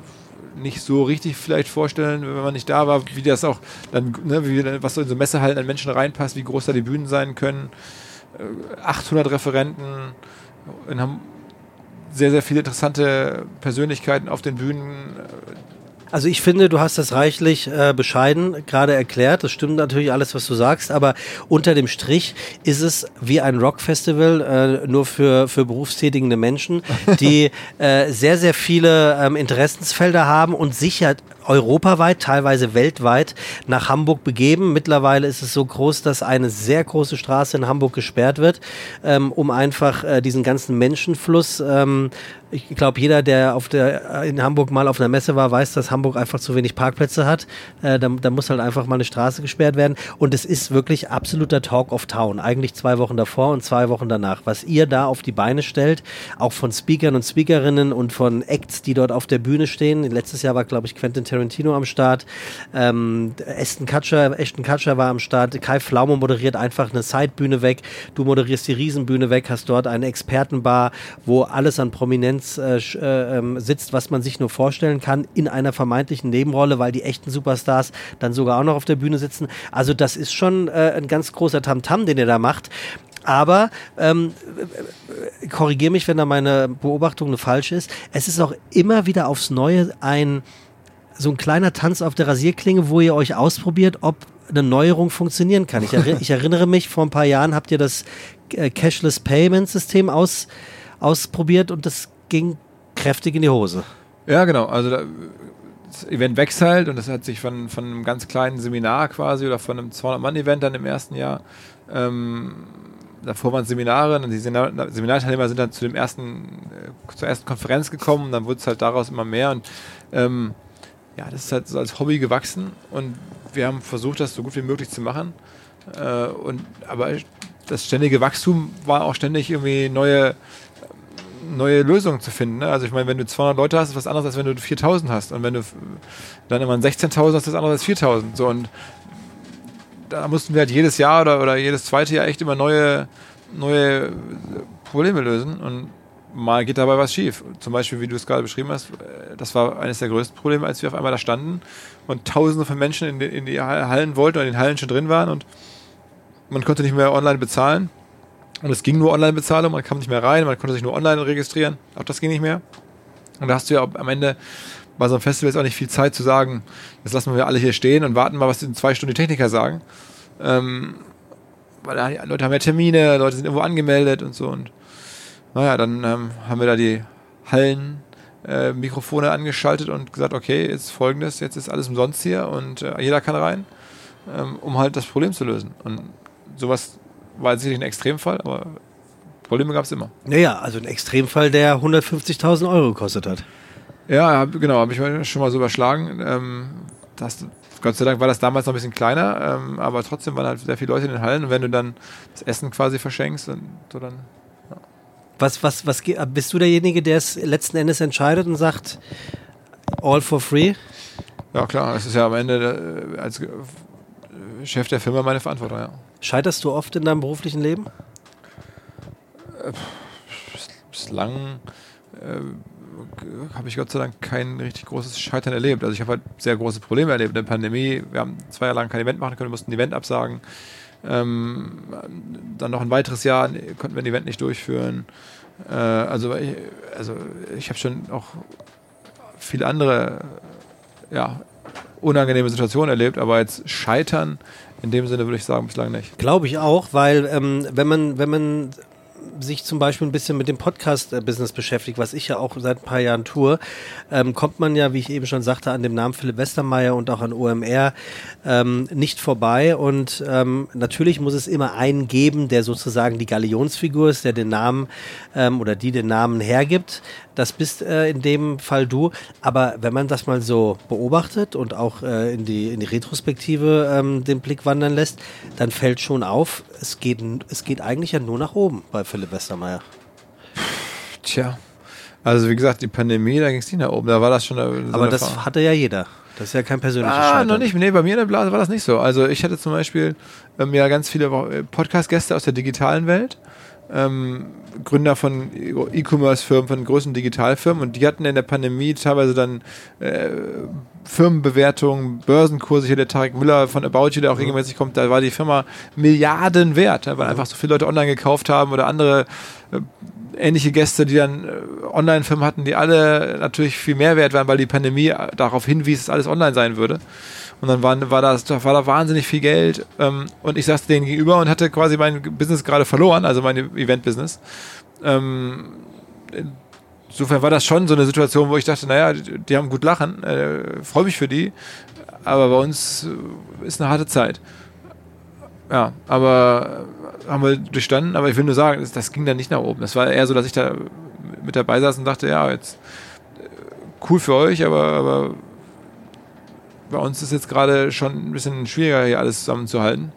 nicht so richtig vielleicht vorstellen, wenn man nicht da war, wie das auch dann, ne, wie, was so in so Messehallen an Menschen reinpasst, wie groß da die Bühnen sein können. 800 äh, Referenten haben sehr, sehr viele interessante Persönlichkeiten auf den Bühnen. Also ich finde, du hast das reichlich äh, bescheiden gerade erklärt. Das stimmt natürlich alles, was du sagst, aber unter dem Strich ist es wie ein Rockfestival, äh, nur für, für berufstätigende Menschen, die äh, sehr, sehr viele ähm, Interessensfelder haben und sicher europaweit, teilweise weltweit nach Hamburg begeben. Mittlerweile ist es so groß, dass eine sehr große Straße in Hamburg gesperrt wird, ähm, um einfach äh, diesen ganzen Menschenfluss ähm, ich glaube, jeder, der auf der, in Hamburg mal auf einer Messe war, weiß, dass Hamburg einfach zu wenig Parkplätze hat. Äh, da, da, muss halt einfach mal eine Straße gesperrt werden. Und es ist wirklich absoluter Talk of Town. Eigentlich zwei Wochen davor und zwei Wochen danach. Was ihr da auf die Beine stellt, auch von Speakern und Speakerinnen und von Acts, die dort auf der Bühne stehen. Letztes Jahr war, glaube ich, Quentin Tarantino am Start. Ähm, Ashton Kutcher, Ashton Kutcher war am Start. Kai Pflaume moderiert einfach eine Sidebühne weg. Du moderierst die Riesenbühne weg, hast dort eine Expertenbar, wo alles an Prominenz Bands äh, äh, ähm, sitzt, was man sich nur vorstellen kann, in einer vermeintlichen Nebenrolle, weil die echten Superstars dann sogar auch noch auf der Bühne sitzen. Also das ist schon äh, ein ganz großer Tamtam, -Tam, den er da macht. Aber ähm, korrigiere mich, wenn da meine Beobachtung eine falsche ist. Es ist auch immer wieder aufs Neue ein so ein kleiner Tanz auf der Rasierklinge, wo ihr euch ausprobiert, ob eine Neuerung funktionieren kann. Ich, erri ich erinnere mich, vor ein paar Jahren habt ihr das äh, Cashless Payment System aus, ausprobiert und das ging kräftig in die Hose. Ja, genau. Also da, das Event wächst halt und das hat sich von, von einem ganz kleinen Seminar quasi oder von einem 200-Mann-Event dann im ersten Jahr. Ähm, davor waren Seminare und die Seminarteilnehmer sind dann zu dem ersten, äh, zur ersten Konferenz gekommen und dann wurde es halt daraus immer mehr und ähm, ja, das ist halt so als Hobby gewachsen und wir haben versucht, das so gut wie möglich zu machen. Äh, und aber das ständige Wachstum war auch ständig irgendwie neue neue Lösungen zu finden. Ne? Also ich meine, wenn du 200 Leute hast, ist was anderes, als wenn du 4000 hast. Und wenn du dann immer 16.000 hast, ist das anders als 4000. So, und da mussten wir halt jedes Jahr oder, oder jedes zweite Jahr echt immer neue, neue Probleme lösen. Und mal geht dabei was schief. Zum Beispiel, wie du es gerade beschrieben hast, äh, das war eines der größten Probleme, als wir auf einmal da standen und tausende von Menschen in die, in die Hallen wollten oder in den Hallen schon drin waren und man konnte nicht mehr online bezahlen. Und es ging nur Online-Bezahlung, man kam nicht mehr rein, man konnte sich nur online registrieren. Auch das ging nicht mehr. Und da hast du ja am Ende bei so einem Festival jetzt auch nicht viel Zeit zu sagen, jetzt lassen wir alle hier stehen und warten mal, was in zwei Stunden die Techniker sagen. Ähm, weil Leute haben ja Termine, Leute sind irgendwo angemeldet und so. Und naja, dann ähm, haben wir da die Hallen äh, Mikrofone angeschaltet und gesagt, okay, jetzt folgendes, jetzt ist alles umsonst hier und äh, jeder kann rein, ähm, um halt das Problem zu lösen. Und sowas war sicherlich ein Extremfall, aber Probleme gab es immer. Naja, also ein Extremfall, der 150.000 Euro gekostet hat. Ja, genau, habe ich schon mal so überschlagen. Ähm, das, Gott sei Dank war das damals noch ein bisschen kleiner, ähm, aber trotzdem waren halt sehr viele Leute in den Hallen und wenn du dann das Essen quasi verschenkst, dann, so dann ja. Was, was, was, bist du derjenige, der es letzten Endes entscheidet und sagt, all for free? Ja, klar, es ist ja am Ende äh, als Chef der Firma meine Verantwortung, ja. Scheiterst du oft in deinem beruflichen Leben? Bislang äh, habe ich Gott sei Dank kein richtig großes Scheitern erlebt. Also ich habe halt sehr große Probleme erlebt in der Pandemie. Wir haben zwei Jahre lang kein Event machen können, mussten ein Event absagen. Ähm, dann noch ein weiteres Jahr konnten wir ein Event nicht durchführen. Äh, also, ich, also ich habe schon auch viele andere ja, unangenehme Situationen erlebt, aber jetzt scheitern in dem Sinne würde ich sagen bislang nicht. Glaube ich auch, weil ähm, wenn man wenn man sich zum Beispiel ein bisschen mit dem Podcast-Business beschäftigt, was ich ja auch seit ein paar Jahren tue, ähm, kommt man ja, wie ich eben schon sagte, an dem Namen Philipp Westermeier und auch an OMR ähm, nicht vorbei. Und ähm, natürlich muss es immer einen geben, der sozusagen die Galionsfigur ist, der den Namen ähm, oder die den Namen hergibt. Das bist äh, in dem Fall du. Aber wenn man das mal so beobachtet und auch äh, in, die, in die Retrospektive ähm, den Blick wandern lässt, dann fällt schon auf, es geht, es geht eigentlich ja nur nach oben bei Philipp Westermeier. Tja. Also wie gesagt, die Pandemie, da ging es nicht nach oben. Da war das schon. So Aber das Erfahrung. hatte ja jeder. Das ist ja kein persönliches Ah, Scheitern. noch nicht. Nee, bei mir in der Blase war das nicht so. Also ich hatte zum Beispiel ähm, ja ganz viele Podcast-Gäste aus der digitalen Welt ähm, Gründer von E-Commerce-Firmen, von großen Digitalfirmen und die hatten in der Pandemie teilweise dann äh, Firmenbewertungen, Börsenkurse. Hier der Tarek Müller von About You, der auch mhm. regelmäßig kommt, da war die Firma Milliarden wert, weil mhm. einfach so viele Leute online gekauft haben oder andere äh, ähnliche Gäste, die dann äh, Online-Firmen hatten, die alle natürlich viel mehr wert waren, weil die Pandemie darauf hinwies, dass alles online sein würde. Und dann war, war, das, war da wahnsinnig viel Geld. Ähm, und ich saß denen gegenüber und hatte quasi mein Business gerade verloren, also mein Event-Business. Ähm, insofern war das schon so eine Situation, wo ich dachte, naja, die, die haben gut lachen, äh, freue mich für die. Aber bei uns äh, ist eine harte Zeit. Ja, aber haben wir durchstanden. Aber ich will nur sagen, das, das ging dann nicht nach oben. Das war eher so, dass ich da mit dabei saß und dachte, ja, jetzt äh, cool für euch, aber, aber bei uns ist jetzt gerade schon ein bisschen schwieriger, hier alles zusammenzuhalten.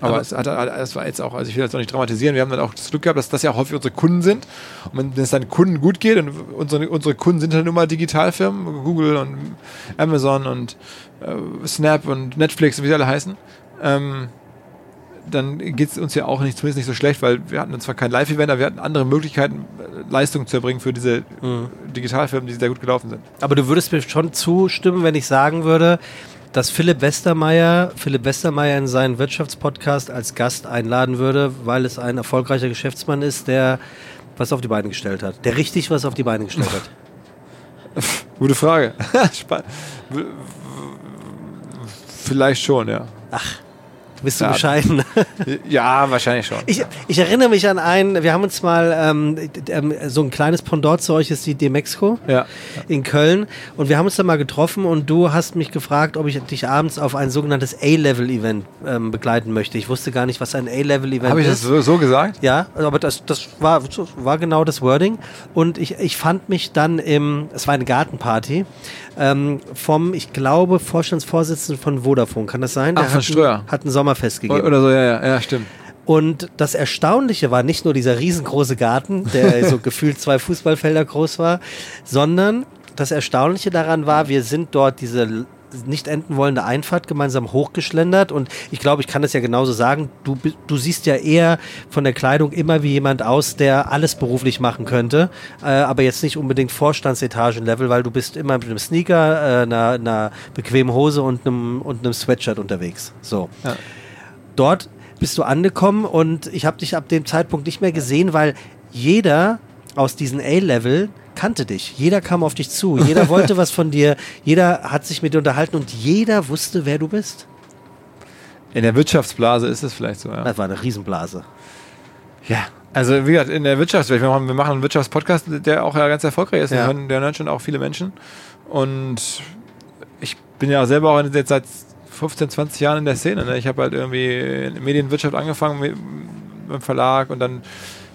Aber, Aber es, hat, es war jetzt auch, also ich will jetzt auch nicht dramatisieren, wir haben dann auch das Glück gehabt, dass das ja auch häufig unsere Kunden sind. Und wenn es dann Kunden gut geht, und unsere, unsere Kunden sind halt nun mal Digitalfirmen, Google und Amazon und äh, Snap und Netflix, wie sie alle heißen, ähm, dann geht es uns ja auch nicht, zumindest nicht so schlecht, weil wir hatten zwar kein Live-Event, aber wir hatten andere Möglichkeiten, Leistungen zu erbringen für diese mhm. Digitalfilme, die sehr gut gelaufen sind. Aber du würdest mir schon zustimmen, wenn ich sagen würde, dass Philipp Westermeier, Philipp Westermeier in seinen Wirtschaftspodcast als Gast einladen würde, weil es ein erfolgreicher Geschäftsmann ist, der was auf die Beine gestellt hat. Der richtig was auf die Beine gestellt hat. Gute Frage. Vielleicht schon, ja. Ach. Bist du ja, bescheiden? Ja, wahrscheinlich schon. Ich, ich, erinnere mich an einen, wir haben uns mal ähm, ähm, so ein kleines Pendant zu euch ist die Demexco ja. in Köln und wir haben uns da mal getroffen und du hast mich gefragt, ob ich dich abends auf ein sogenanntes A-Level-Event ähm, begleiten möchte. Ich wusste gar nicht, was ein A-Level-Event ist. Habe ich das so, so, gesagt? Ja, aber das, das war, war genau das Wording und ich, ich fand mich dann im, es war eine Gartenparty ähm, vom, ich glaube, Vorstandsvorsitzenden von Vodafone, kann das sein? Der Ach, von hat, Ströer. Hat ein Sommerfest gegeben. Oder so, ja, ja, ja, stimmt. Und das Erstaunliche war nicht nur dieser riesengroße Garten, der so gefühlt zwei Fußballfelder groß war, sondern das Erstaunliche daran war, wir sind dort diese nicht enden wollende Einfahrt gemeinsam hochgeschlendert. Und ich glaube, ich kann das ja genauso sagen. Du, du siehst ja eher von der Kleidung immer wie jemand aus, der alles beruflich machen könnte, äh, aber jetzt nicht unbedingt Vorstandsetagenlevel, weil du bist immer mit einem Sneaker, äh, einer, einer bequemen Hose und einem, und einem Sweatshirt unterwegs. So. Ja. Dort bist du angekommen und ich habe dich ab dem Zeitpunkt nicht mehr gesehen, weil jeder aus diesen A-Level kannte dich. Jeder kam auf dich zu. Jeder wollte was von dir. Jeder hat sich mit dir unterhalten und jeder wusste, wer du bist. In der Wirtschaftsblase ist es vielleicht so, ja. Das war eine Riesenblase. Ja. Also wie gesagt, in der Wirtschaftswelt, wir machen, wir machen einen Wirtschaftspodcast, der auch ja ganz erfolgreich ist. Ja. Der hören schon auch viele Menschen. Und ich bin ja selber auch jetzt seit 15, 20 Jahren in der Szene. Ne? Ich habe halt irgendwie in Medienwirtschaft angefangen dem Verlag und dann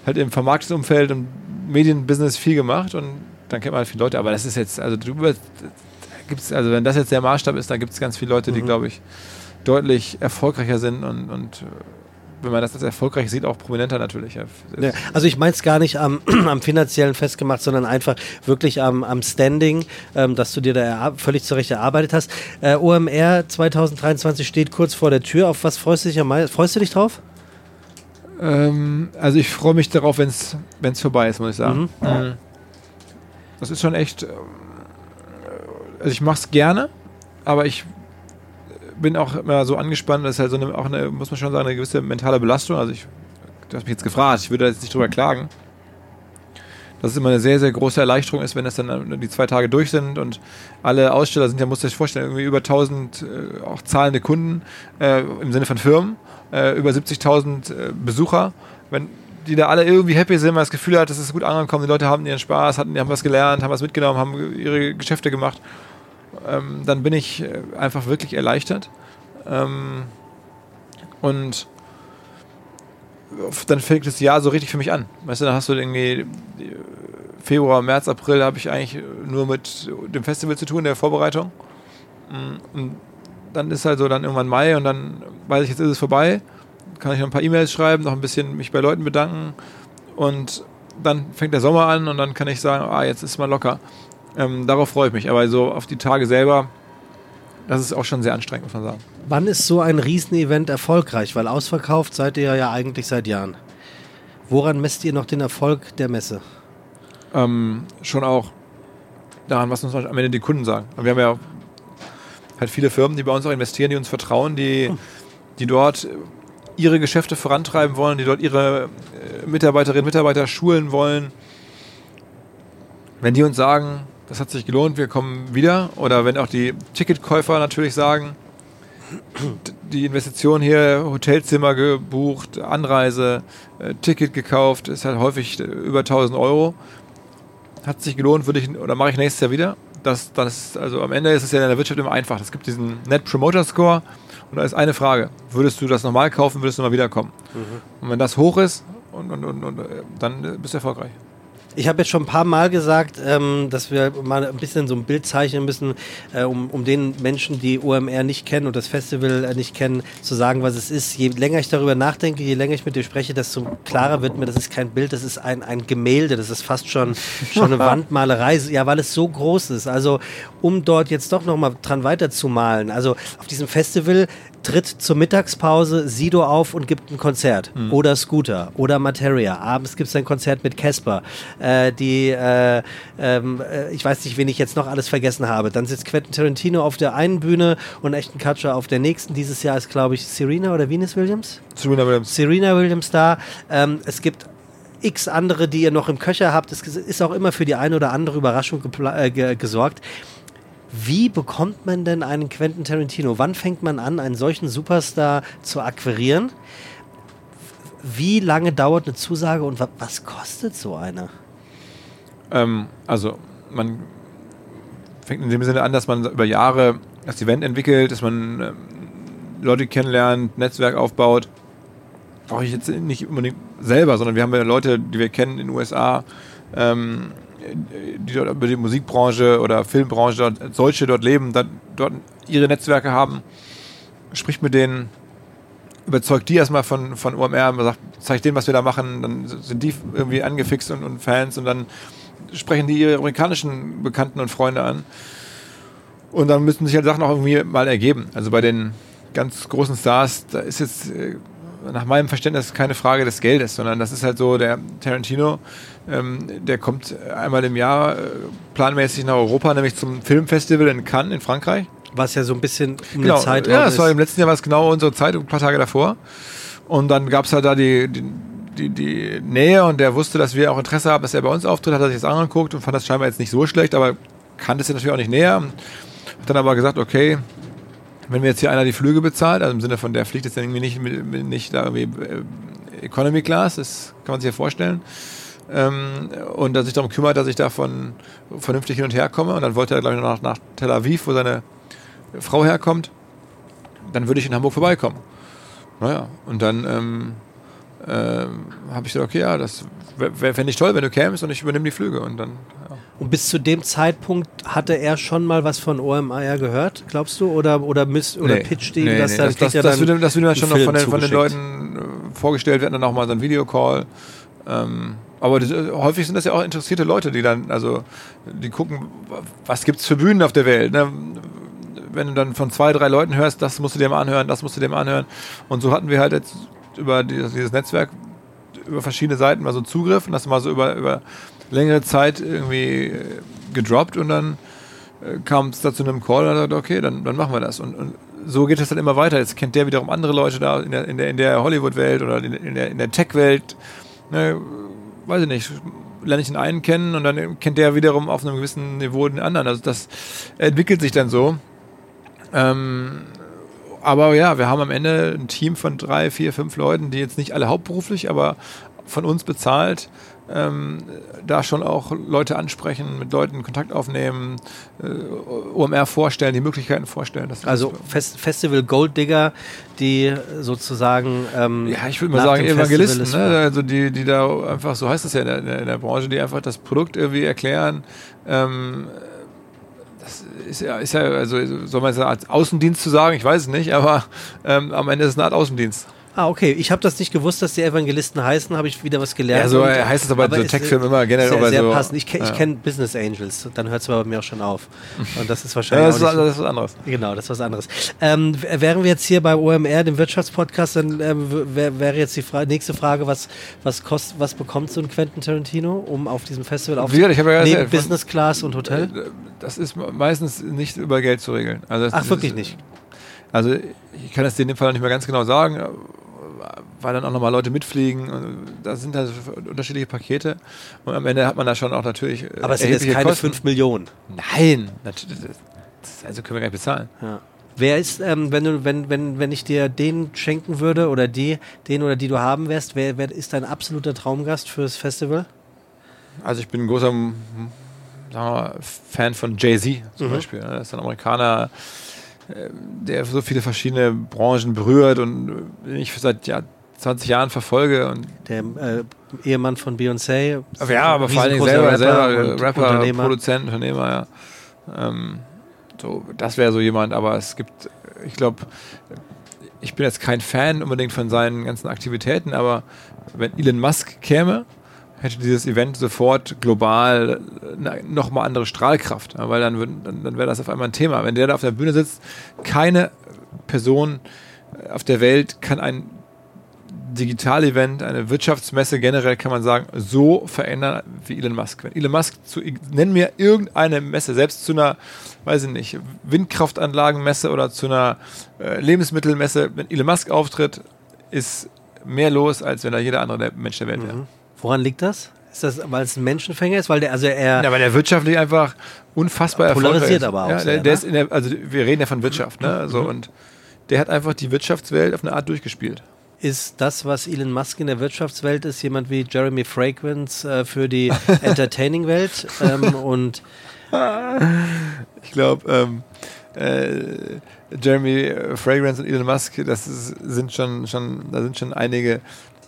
halt im Vermarktungsumfeld und Medienbusiness viel gemacht und dann kennt man halt viele Leute. Aber das ist jetzt, also drüber gibt's, also wenn das jetzt der Maßstab ist, dann gibt es ganz viele Leute, die, mhm. glaube ich, deutlich erfolgreicher sind und, und wenn man das als erfolgreich sieht, auch prominenter natürlich. Ja, also ich meine es gar nicht am, am, finanziellen festgemacht, sondern einfach wirklich am, am Standing, ähm, dass du dir da völlig zurecht erarbeitet hast. Äh, OMR 2023 steht kurz vor der Tür. Auf was freust du dich am meisten? Freust du dich drauf? Ähm, also ich freue mich darauf, wenn es vorbei ist, muss ich sagen. Mhm. Mhm. das ist schon echt. Ähm, also ich mache es gerne, aber ich bin auch immer so angespannt, das ist halt so eine, auch eine, muss man schon sagen, eine gewisse mentale Belastung. Also ich, du hast mich jetzt gefragt, ich würde jetzt nicht drüber klagen. Dass es immer eine sehr, sehr große Erleichterung ist, wenn das dann die zwei Tage durch sind und alle Aussteller sind ja, du dir vorstellen, irgendwie über 1000 äh, auch zahlende Kunden äh, im Sinne von Firmen, äh, über 70.000 äh, Besucher. Wenn die da alle irgendwie happy sind, man das Gefühl hat, dass es gut angekommen, die Leute haben ihren Spaß, hatten, haben was gelernt, haben was mitgenommen, haben ihre Geschäfte gemacht ähm, dann bin ich äh, einfach wirklich erleichtert. Ähm, und dann fängt das Jahr so richtig für mich an. Weißt du, dann hast du irgendwie Februar, März, April habe ich eigentlich nur mit dem Festival zu tun, der Vorbereitung. Mm, und dann ist halt so dann irgendwann Mai und dann weiß ich, jetzt ist es vorbei. Kann ich noch ein paar E-Mails schreiben, noch ein bisschen mich bei Leuten bedanken und dann fängt der Sommer an und dann kann ich sagen, ah, jetzt ist mal locker. Ähm, darauf freue ich mich. Aber so auf die Tage selber, das ist auch schon sehr anstrengend, muss man sagen. Wann ist so ein Riesenevent erfolgreich? Weil ausverkauft seid ihr ja eigentlich seit Jahren. Woran messt ihr noch den Erfolg der Messe? Ähm, schon auch daran, was uns am Ende die Kunden sagen. Wir haben ja halt viele Firmen, die bei uns auch investieren, die uns vertrauen, die, die dort ihre Geschäfte vorantreiben wollen, die dort ihre äh, Mitarbeiterinnen und Mitarbeiter schulen wollen. Wenn die uns sagen, das hat sich gelohnt, wir kommen wieder. Oder wenn auch die Ticketkäufer natürlich sagen, die Investition hier, Hotelzimmer gebucht, Anreise, äh, Ticket gekauft, ist halt häufig über 1000 Euro. Hat sich gelohnt, würde ich, oder mache ich nächstes Jahr wieder. Das, das, also am Ende ist es ja in der Wirtschaft immer einfach. Es gibt diesen Net Promoter Score und da ist eine Frage. Würdest du das nochmal kaufen, würdest du mal wiederkommen? Mhm. Und wenn das hoch ist, und, und, und, und, äh, dann bist du erfolgreich. Ich habe jetzt schon ein paar Mal gesagt, ähm, dass wir mal ein bisschen so ein Bild zeichnen müssen, äh, um, um den Menschen, die OMR nicht kennen und das Festival äh, nicht kennen, zu sagen, was es ist. Je länger ich darüber nachdenke, je länger ich mit dir spreche, desto klarer wird mir, das ist kein Bild, das ist ein, ein Gemälde, das ist fast schon, schon eine Wandmalerei. Ja, weil es so groß ist. Also, um dort jetzt doch nochmal dran weiterzumalen. Also, auf diesem Festival tritt zur Mittagspause Sido auf und gibt ein Konzert. Mhm. Oder Scooter oder Materia. Abends gibt es ein Konzert mit Casper. Äh, die, äh, ähm, äh, ich weiß nicht, wen ich jetzt noch alles vergessen habe. Dann sitzt Quentin Tarantino auf der einen Bühne und Echten Katscher auf der nächsten. Dieses Jahr ist, glaube ich, Serena oder Venus Williams? Serena Williams. Serena Williams da. Ähm, es gibt x andere, die ihr noch im Köcher habt. Es ist auch immer für die eine oder andere Überraschung äh, gesorgt. Wie bekommt man denn einen Quentin Tarantino? Wann fängt man an, einen solchen Superstar zu akquirieren? Wie lange dauert eine Zusage und was kostet so eine? Ähm, also, man fängt in dem Sinne an, dass man über Jahre das Event entwickelt, dass man ähm, Leute kennenlernt, Netzwerk aufbaut. Brauche ich jetzt nicht unbedingt selber, sondern wir haben ja Leute, die wir kennen in den USA, ähm, die dort über die Musikbranche oder Filmbranche solche dort leben, dort ihre Netzwerke haben, spricht mit denen, überzeugt die erstmal von, von man sagt, zeigt denen, was wir da machen, dann sind die irgendwie angefixt und, und Fans und dann sprechen die ihre amerikanischen Bekannten und Freunde an. Und dann müssen sich halt Sachen auch irgendwie mal ergeben. Also bei den ganz großen Stars, da ist jetzt äh, nach meinem Verständnis keine Frage des Geldes, sondern das ist halt so, der Tarantino, ähm, der kommt einmal im Jahr äh, planmäßig nach Europa, nämlich zum Filmfestival in Cannes in Frankreich. Was ja so ein bisschen um genau, Zeit Ja, das war im letzten Jahr war es genau unsere Zeit, ein paar Tage davor. Und dann gab es halt da die, die, die, die, Nähe und der wusste, dass wir auch Interesse haben, dass er bei uns auftritt, hat er sich das angeguckt und fand das scheinbar jetzt nicht so schlecht, aber kannte es natürlich auch nicht näher. Hat dann aber gesagt, okay, wenn mir jetzt hier einer die Flüge bezahlt, also im Sinne von der fliegt jetzt irgendwie nicht, nicht da irgendwie äh, Economy Class, das kann man sich ja vorstellen. Ähm, und dass sich darum kümmert, dass ich davon vernünftig hin und her komme. Und dann wollte er, glaube ich, noch nach, nach Tel Aviv, wo seine Frau herkommt. Dann würde ich in Hamburg vorbeikommen. Naja, und dann ähm, ähm, habe ich gesagt, okay, ja, das fände ich toll, wenn du kämst und ich übernehme die Flüge. Und dann und bis zu dem Zeitpunkt hatte er schon mal was von OMR gehört, glaubst du? Oder, oder, müsst, oder nee, pitcht ihm, nee, dass nee, das, das, ja das, würde, das würde dann schon noch von den, von den Leuten äh, vorgestellt werden, dann auch mal so ein Videocall. Ähm, aber das, äh, häufig sind das ja auch interessierte Leute, die dann, also, die gucken, was gibt es für Bühnen auf der Welt. Ne? Wenn du dann von zwei, drei Leuten hörst, das musst du dir mal anhören, das musst du dir mal anhören. Und so hatten wir halt jetzt über dieses, dieses Netzwerk über verschiedene Seiten mal so Zugriff und das mal so über, über längere Zeit irgendwie äh, gedroppt und dann äh, kam es da zu einem Call und sagte, okay, dann, dann machen wir das. Und, und so geht es dann immer weiter. Jetzt kennt der wiederum andere Leute da in der, in der, in der Hollywood-Welt oder in, in der, in der Tech-Welt. Ne, weiß ich nicht, lerne ich den einen kennen und dann kennt der wiederum auf einem gewissen Niveau den anderen. Also das entwickelt sich dann so. Ähm, aber ja, wir haben am Ende ein Team von drei, vier, fünf Leuten, die jetzt nicht alle hauptberuflich, aber von uns bezahlt, ähm, da schon auch Leute ansprechen, mit Leuten Kontakt aufnehmen, äh, OMR vorstellen, die Möglichkeiten vorstellen. also Fest Festival Gold Digger, die sozusagen ähm, ja, ich würde mal sagen Evangelisten, ne? also die, die da einfach, so heißt es ja in der, in der, Branche, die einfach das Produkt irgendwie erklären. Ähm, das ist ja, ist ja, also soll man es als Außendienst zu sagen, ich weiß es nicht, aber ähm, am Ende ist es eine Art Außendienst. Ah, okay. Ich habe das nicht gewusst, dass die Evangelisten heißen, habe ich wieder was gelernt. Ja, so und, heißt es aber, aber in so Tech-Filmen immer generell. Sehr, sehr so, passend. Ich, ja. ich kenne Business Angels, dann hört es bei mir auch schon auf. Und das ist wahrscheinlich. ja, das, ist, das ist was anderes. Genau, das ist was anderes. Ähm, wären wir jetzt hier bei OMR, dem Wirtschaftspodcast, dann ähm, wäre wär jetzt die Fra nächste Frage, was, was, kost, was bekommt so ein Quentin Tarantino, um auf diesem Festival aufzunehmen? Ich ja Neben Business Class und Hotel? Äh, das ist meistens nicht über Geld zu regeln. Also das, Ach, wirklich ist, nicht? Also ich kann das in dem Fall nicht mehr ganz genau sagen weil dann auch nochmal Leute mitfliegen. Und da sind da unterschiedliche Pakete. Und am Ende hat man da schon auch natürlich. Äh, Aber es sind jetzt keine Kosten. 5 Millionen. Nein, also können wir gar nicht bezahlen. Ja. Wer ist, ähm, wenn du, wenn, wenn, wenn ich dir den schenken würde oder die, den oder die du haben wärst, wer, wer ist dein absoluter Traumgast fürs Festival? Also ich bin ein großer mal, Fan von Jay-Z zum mhm. Beispiel. Das ist ein Amerikaner, der so viele verschiedene Branchen berührt und ich seit ja, 20 Jahren verfolge. Und der äh, Ehemann von Beyoncé. Ja, aber vor allem selber, Rapper, selber Rapper Unternehmer. Produzent, Unternehmer, ja. Ähm, so, das wäre so jemand, aber es gibt, ich glaube, ich bin jetzt kein Fan unbedingt von seinen ganzen Aktivitäten, aber wenn Elon Musk käme, hätte dieses Event sofort global nochmal andere Strahlkraft, weil dann, dann, dann wäre das auf einmal ein Thema. Wenn der da auf der Bühne sitzt, keine Person auf der Welt kann ein Digital-Event, eine Wirtschaftsmesse generell, kann man sagen, so verändern wie Elon Musk. Wenn Elon Musk zu, nenn mir irgendeine Messe, selbst zu einer, weiß ich nicht, Windkraftanlagenmesse oder zu einer äh, Lebensmittelmesse, wenn Elon Musk auftritt, ist mehr los, als wenn da jeder andere Mensch der Welt wäre. Mhm. Woran liegt das? Ist das, weil es ein Menschenfänger ist? Weil der, also er. Ja, weil der wirtschaftlich einfach unfassbar polarisiert aber auch. Ja, sehr, der, der ne? ist in der, also wir reden ja von Wirtschaft, ne? So, mhm. und der hat einfach die Wirtschaftswelt auf eine Art durchgespielt. Ist das, was Elon Musk in der Wirtschaftswelt ist, jemand wie Jeremy Fragrance äh, für die Entertaining-Welt? ähm, und ich glaube, ähm, äh, Jeremy Fragrance und Elon Musk, das ist, sind schon, schon, da sind schon einige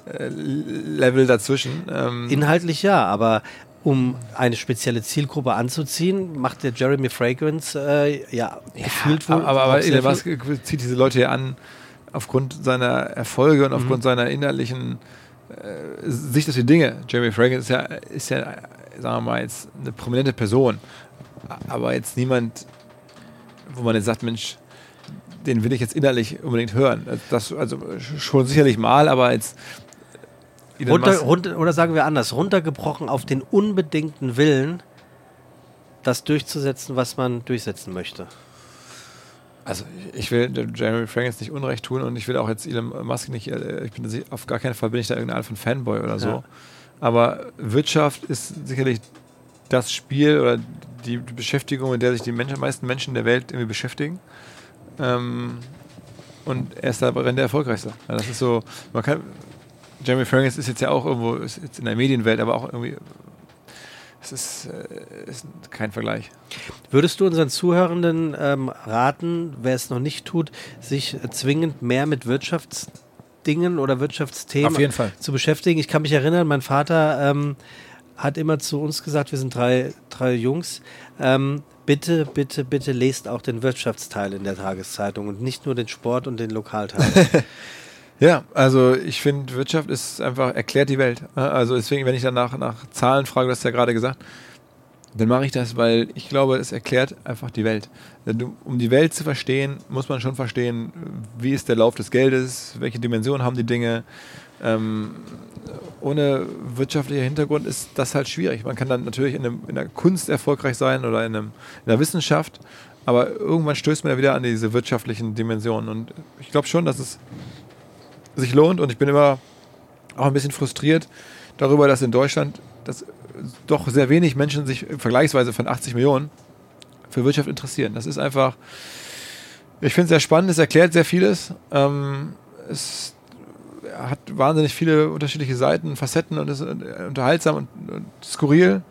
äh, Level dazwischen. Ähm Inhaltlich ja, aber um eine spezielle Zielgruppe anzuziehen, macht der Jeremy Fragrance äh, ja, ja gefühlt wohl. Aber, aber Elon Musk zieht diese Leute ja an aufgrund seiner Erfolge und mhm. aufgrund seiner innerlichen äh, Sicht auf die Dinge. Jeremy Fragrance ist ja, ist ja, sagen wir mal, jetzt eine prominente Person, aber jetzt niemand, wo man jetzt sagt, Mensch, den will ich jetzt innerlich unbedingt hören. Das, also schon sicherlich mal, aber jetzt Runter, runter, oder sagen wir anders, runtergebrochen auf den unbedingten Willen, das durchzusetzen, was man durchsetzen möchte. Also ich will Jeremy jetzt nicht Unrecht tun und ich will auch jetzt Elon Musk nicht, äh, ich bin auf gar keinen Fall bin ich da irgendeine Art von Fanboy oder so. Ja. Aber Wirtschaft ist sicherlich das Spiel oder die Beschäftigung, in der sich die Menschen, meisten Menschen der Welt irgendwie beschäftigen. Ähm, und er ist da der erfolgreichste. Ja, das ist so, man kann, Jeremy Fragrance ist jetzt ja auch irgendwo, ist jetzt in der Medienwelt, aber auch irgendwie, es ist, äh, ist kein Vergleich. Würdest du unseren Zuhörenden ähm, raten, wer es noch nicht tut, sich zwingend mehr mit Wirtschaftsdingen oder Wirtschaftsthemen zu beschäftigen? Ich kann mich erinnern, mein Vater ähm, hat immer zu uns gesagt, wir sind drei, drei Jungs, ähm, bitte, bitte, bitte lest auch den Wirtschaftsteil in der Tageszeitung und nicht nur den Sport und den Lokalteil. Ja, also ich finde, Wirtschaft ist einfach, erklärt die Welt. Also deswegen, wenn ich dann nach, Zahlen frage, du hast ja gerade gesagt, dann mache ich das, weil ich glaube, es erklärt einfach die Welt. Um die Welt zu verstehen, muss man schon verstehen, wie ist der Lauf des Geldes, welche Dimensionen haben die Dinge. Ähm, ohne wirtschaftlicher Hintergrund ist das halt schwierig. Man kann dann natürlich in, einem, in der Kunst erfolgreich sein oder in, einem, in der Wissenschaft, aber irgendwann stößt man ja wieder an diese wirtschaftlichen Dimensionen. Und ich glaube schon, dass es sich lohnt und ich bin immer auch ein bisschen frustriert darüber, dass in Deutschland das doch sehr wenig Menschen sich vergleichsweise von 80 Millionen für Wirtschaft interessieren. Das ist einfach, ich finde es sehr spannend, es erklärt sehr vieles. Ähm, es hat wahnsinnig viele unterschiedliche Seiten, Facetten und ist unterhaltsam und, und skurril.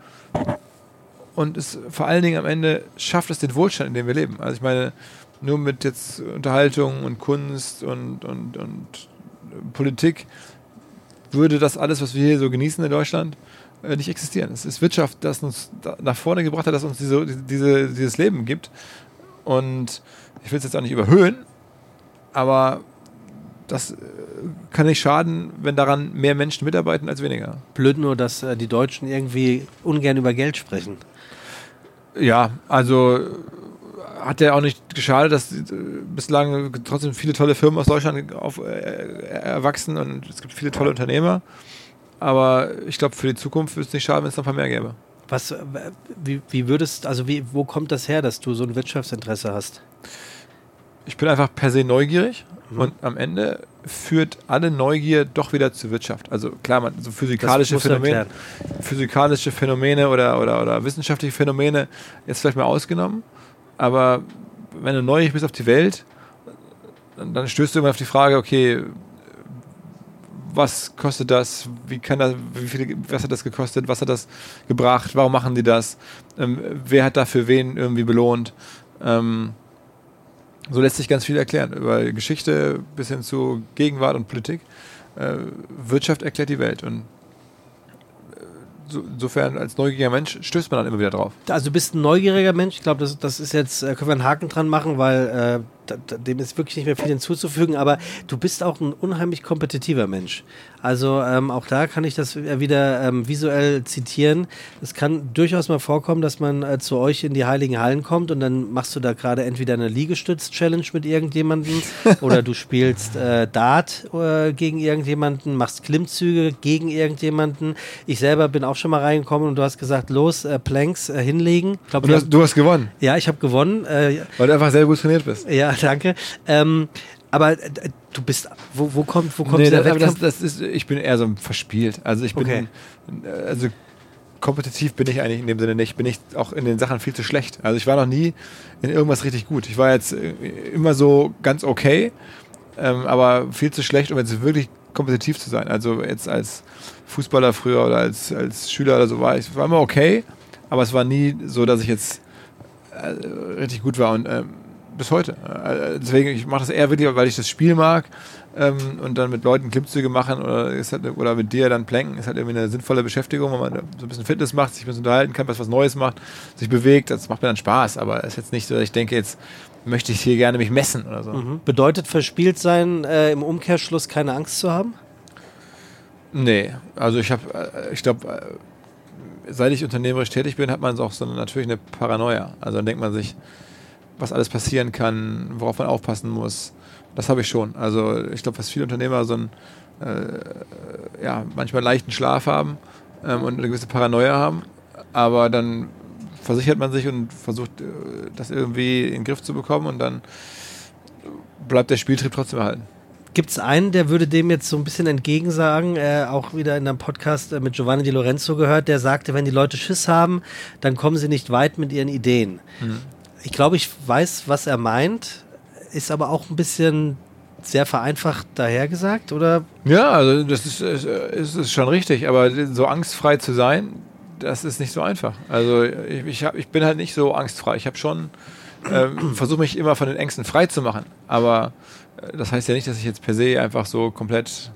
Und es vor allen Dingen am Ende schafft es den Wohlstand, in dem wir leben. Also ich meine, nur mit jetzt Unterhaltung und Kunst und, und, und Politik würde das alles, was wir hier so genießen in Deutschland, äh, nicht existieren. Es ist Wirtschaft, das uns nach vorne gebracht hat, dass uns diese, diese, dieses Leben gibt. Und ich will es jetzt auch nicht überhöhen, aber das äh, kann nicht schaden, wenn daran mehr Menschen mitarbeiten als weniger. Blöd nur, dass äh, die Deutschen irgendwie ungern über Geld sprechen. Ja, also hat ja auch nicht geschadet, dass äh, bislang trotzdem viele tolle Firmen aus Deutschland auf, äh, erwachsen und es gibt viele tolle Unternehmer. Aber ich glaube, für die Zukunft würde es nicht schaden, wenn es noch ein paar mehr gäbe. Was, wie, wie würdest, also wie, wo kommt das her, dass du so ein Wirtschaftsinteresse hast? Ich bin einfach per se neugierig mhm. und am Ende führt alle Neugier doch wieder zur Wirtschaft. Also klar, man, so physikalische Phänomene, physikalische Phänomene oder, oder, oder wissenschaftliche Phänomene jetzt vielleicht mal ausgenommen. Aber wenn du neugierig bist auf die Welt, dann stößt du immer auf die Frage, okay, was kostet das? Wie kann das, wie viel, was hat das gekostet? Was hat das gebracht? Warum machen die das? Ähm, wer hat dafür wen irgendwie belohnt? Ähm, so lässt sich ganz viel erklären. Über Geschichte bis hin zu Gegenwart und Politik. Äh, Wirtschaft erklärt die Welt. Und insofern als neugieriger Mensch stößt man dann immer wieder drauf. Also du bist ein neugieriger Mensch. Ich glaube, das, das ist jetzt, äh, können wir einen Haken dran machen, weil äh, dem ist wirklich nicht mehr viel hinzuzufügen, aber du bist auch ein unheimlich kompetitiver Mensch. Also ähm, auch da kann ich das wieder ähm, visuell zitieren. Es kann durchaus mal vorkommen, dass man äh, zu euch in die Heiligen Hallen kommt und dann machst du da gerade entweder eine Liegestütz-Challenge mit irgendjemandem oder du spielst äh, Dart äh, gegen irgendjemanden, machst Klimmzüge gegen irgendjemanden. Ich selber bin auch schon mal reingekommen und du hast gesagt, los, äh, Planks äh, hinlegen. Glaub, du, hast, du, hast, gewonnen. Ja, ich habe gewonnen. Äh, Weil du einfach sehr gut trainiert bist. Ja, danke. Ähm, aber äh, du bist, wo, wo kommt, wo kommt nee, der das, Wettkampf? Das, das ist, ich bin eher so verspielt. Also ich bin, okay. also kompetitiv bin ich eigentlich in dem Sinne nicht. Bin ich auch in den Sachen viel zu schlecht. Also ich war noch nie in irgendwas richtig gut. Ich war jetzt äh, immer so ganz okay, ähm, aber viel zu schlecht, um jetzt wirklich kompetitiv zu sein. Also jetzt als Fußballer früher oder als, als Schüler oder so war ich war immer okay, aber es war nie so, dass ich jetzt äh, richtig gut war und ähm, bis heute. Äh, deswegen, ich mache das eher wirklich, weil ich das Spiel mag ähm, und dann mit Leuten Klimmzüge machen oder, ist halt, oder mit dir dann planken, ist halt irgendwie eine sinnvolle Beschäftigung, wo man so ein bisschen Fitness macht, sich ein bisschen unterhalten kann, was was Neues macht, sich bewegt, das macht mir dann Spaß, aber es ist jetzt nicht so, dass ich denke, jetzt möchte ich hier gerne mich messen oder so. Mhm. Bedeutet verspielt sein äh, im Umkehrschluss keine Angst zu haben? Nee, also ich habe, äh, ich glaube, äh, seit ich unternehmerisch tätig bin, hat man auch so natürlich eine Paranoia. Also dann denkt man sich, was alles passieren kann, worauf man aufpassen muss. Das habe ich schon. Also ich glaube, dass viele Unternehmer so einen äh, ja, manchmal leichten Schlaf haben ähm, und eine gewisse Paranoia haben, aber dann versichert man sich und versucht, äh, das irgendwie in den Griff zu bekommen und dann bleibt der Spieltrieb trotzdem erhalten. Gibt es einen, der würde dem jetzt so ein bisschen entgegensagen, äh, auch wieder in einem Podcast äh, mit Giovanni Di Lorenzo gehört, der sagte, wenn die Leute Schiss haben, dann kommen sie nicht weit mit ihren Ideen. Mhm ich glaube, ich weiß, was er meint, ist aber auch ein bisschen sehr vereinfacht dahergesagt, oder? Ja, also das ist, ist, ist schon richtig, aber so angstfrei zu sein, das ist nicht so einfach. Also ich, ich, hab, ich bin halt nicht so angstfrei. Ich habe schon äh, versuche mich immer von den Ängsten frei zu machen, aber äh, das heißt ja nicht, dass ich jetzt per se einfach so komplett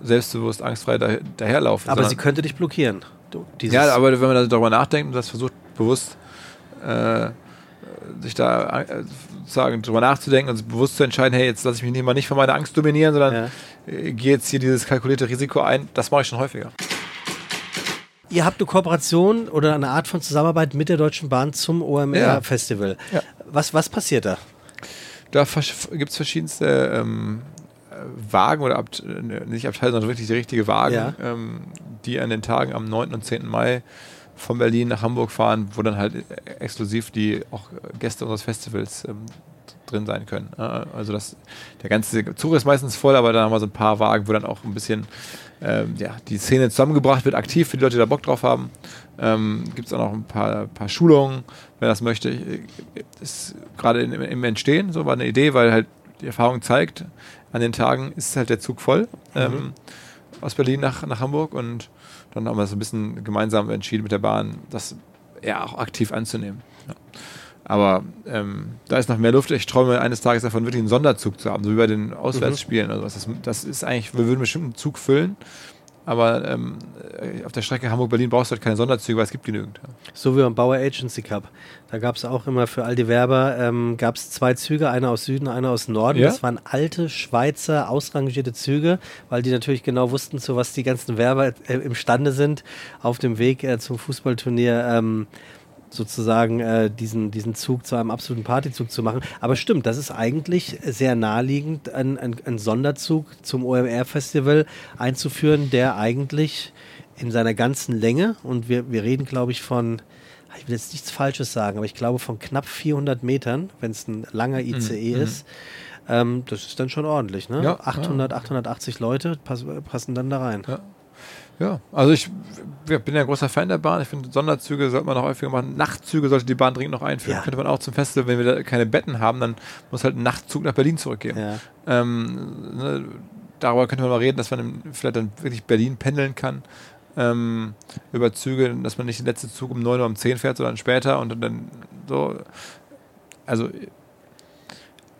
selbstbewusst angstfrei da, daherlaufe. Aber sie könnte dich blockieren. Ja, aber wenn man darüber nachdenkt und das versucht bewusst äh, sich da äh, sozusagen drüber nachzudenken und sich bewusst zu entscheiden, hey, jetzt lasse ich mich mal nicht von meiner Angst dominieren, sondern ja. Äh, gehe jetzt hier dieses kalkulierte Risiko ein, das mache ich schon häufiger. Ihr habt eine Kooperation oder eine Art von Zusammenarbeit mit der Deutschen Bahn zum OMR-Festival. Ja. Was, was passiert da? Da gibt es verschiedenste ähm, Wagen oder Abt ne, nicht Abteil, sondern wirklich die richtige Wagen, ja. ähm, die an den Tagen am 9. und 10. Mai von Berlin nach Hamburg fahren, wo dann halt exklusiv die auch Gäste unseres Festivals ähm, drin sein können. Also das, der ganze Zug ist meistens voll, aber dann haben wir so ein paar Wagen, wo dann auch ein bisschen ähm, ja, die Szene zusammengebracht wird, aktiv für die Leute, die da Bock drauf haben. Ähm, Gibt es auch noch ein paar, paar Schulungen, wer das möchte. Ist gerade im Entstehen, so war eine Idee, weil halt die Erfahrung zeigt, an den Tagen ist halt der Zug voll mhm. ähm, aus Berlin nach, nach Hamburg und dann haben wir so ein bisschen gemeinsam entschieden mit der Bahn, das eher auch aktiv anzunehmen. Ja. Aber ähm, da ist noch mehr Luft. Ich träume eines Tages davon, wirklich einen Sonderzug zu haben, so wie bei den Auswärtsspielen. Mhm. Also das, das ist eigentlich, wir würden bestimmt einen Zug füllen. Aber ähm, auf der Strecke Hamburg-Berlin brauchst du halt keine Sonderzüge, weil es gibt genügend. So wie beim Bauer Agency Cup. Da gab es auch immer für all die Werber ähm, gab zwei Züge, einer aus Süden, einer aus Norden. Ja? Das waren alte Schweizer ausrangierte Züge, weil die natürlich genau wussten, zu was die ganzen Werber äh, imstande sind, auf dem Weg äh, zum Fußballturnier ähm, sozusagen äh, diesen, diesen Zug zu einem absoluten Partyzug zu machen. Aber stimmt, das ist eigentlich sehr naheliegend, einen Sonderzug zum OMR-Festival einzuführen, der eigentlich in seiner ganzen Länge, und wir, wir reden, glaube ich, von, ich will jetzt nichts Falsches sagen, aber ich glaube von knapp 400 Metern, wenn es ein langer ICE mhm. ist, ähm, das ist dann schon ordentlich. Ne? Ja, 800, ja. 880 Leute pass, passen dann da rein. Ja. Ja, also ich, ich bin ja ein großer Fan der Bahn. Ich finde, Sonderzüge sollte man noch häufiger machen. Nachtzüge sollte die Bahn dringend noch einführen. Ja. Könnte man auch zum Festival, wenn wir da keine Betten haben, dann muss halt ein Nachtzug nach Berlin zurückgehen. Ja. Ähm, ne, darüber könnte man mal reden, dass man vielleicht dann wirklich Berlin pendeln kann. Ähm, über Züge, dass man nicht den letzten Zug um 9 Uhr um 10 fährt, sondern später und dann so. Also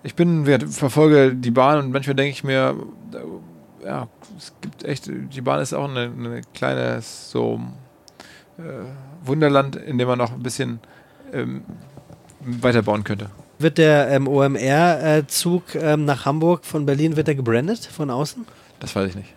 ich bin, verfolge die Bahn und manchmal denke ich mir, ja, es gibt echt, die Bahn ist auch eine, eine kleine so äh, Wunderland, in dem man noch ein bisschen ähm, weiterbauen könnte. Wird der ähm, OMR-Zug ähm, nach Hamburg von Berlin, wird der gebrandet von außen? Das weiß ich nicht.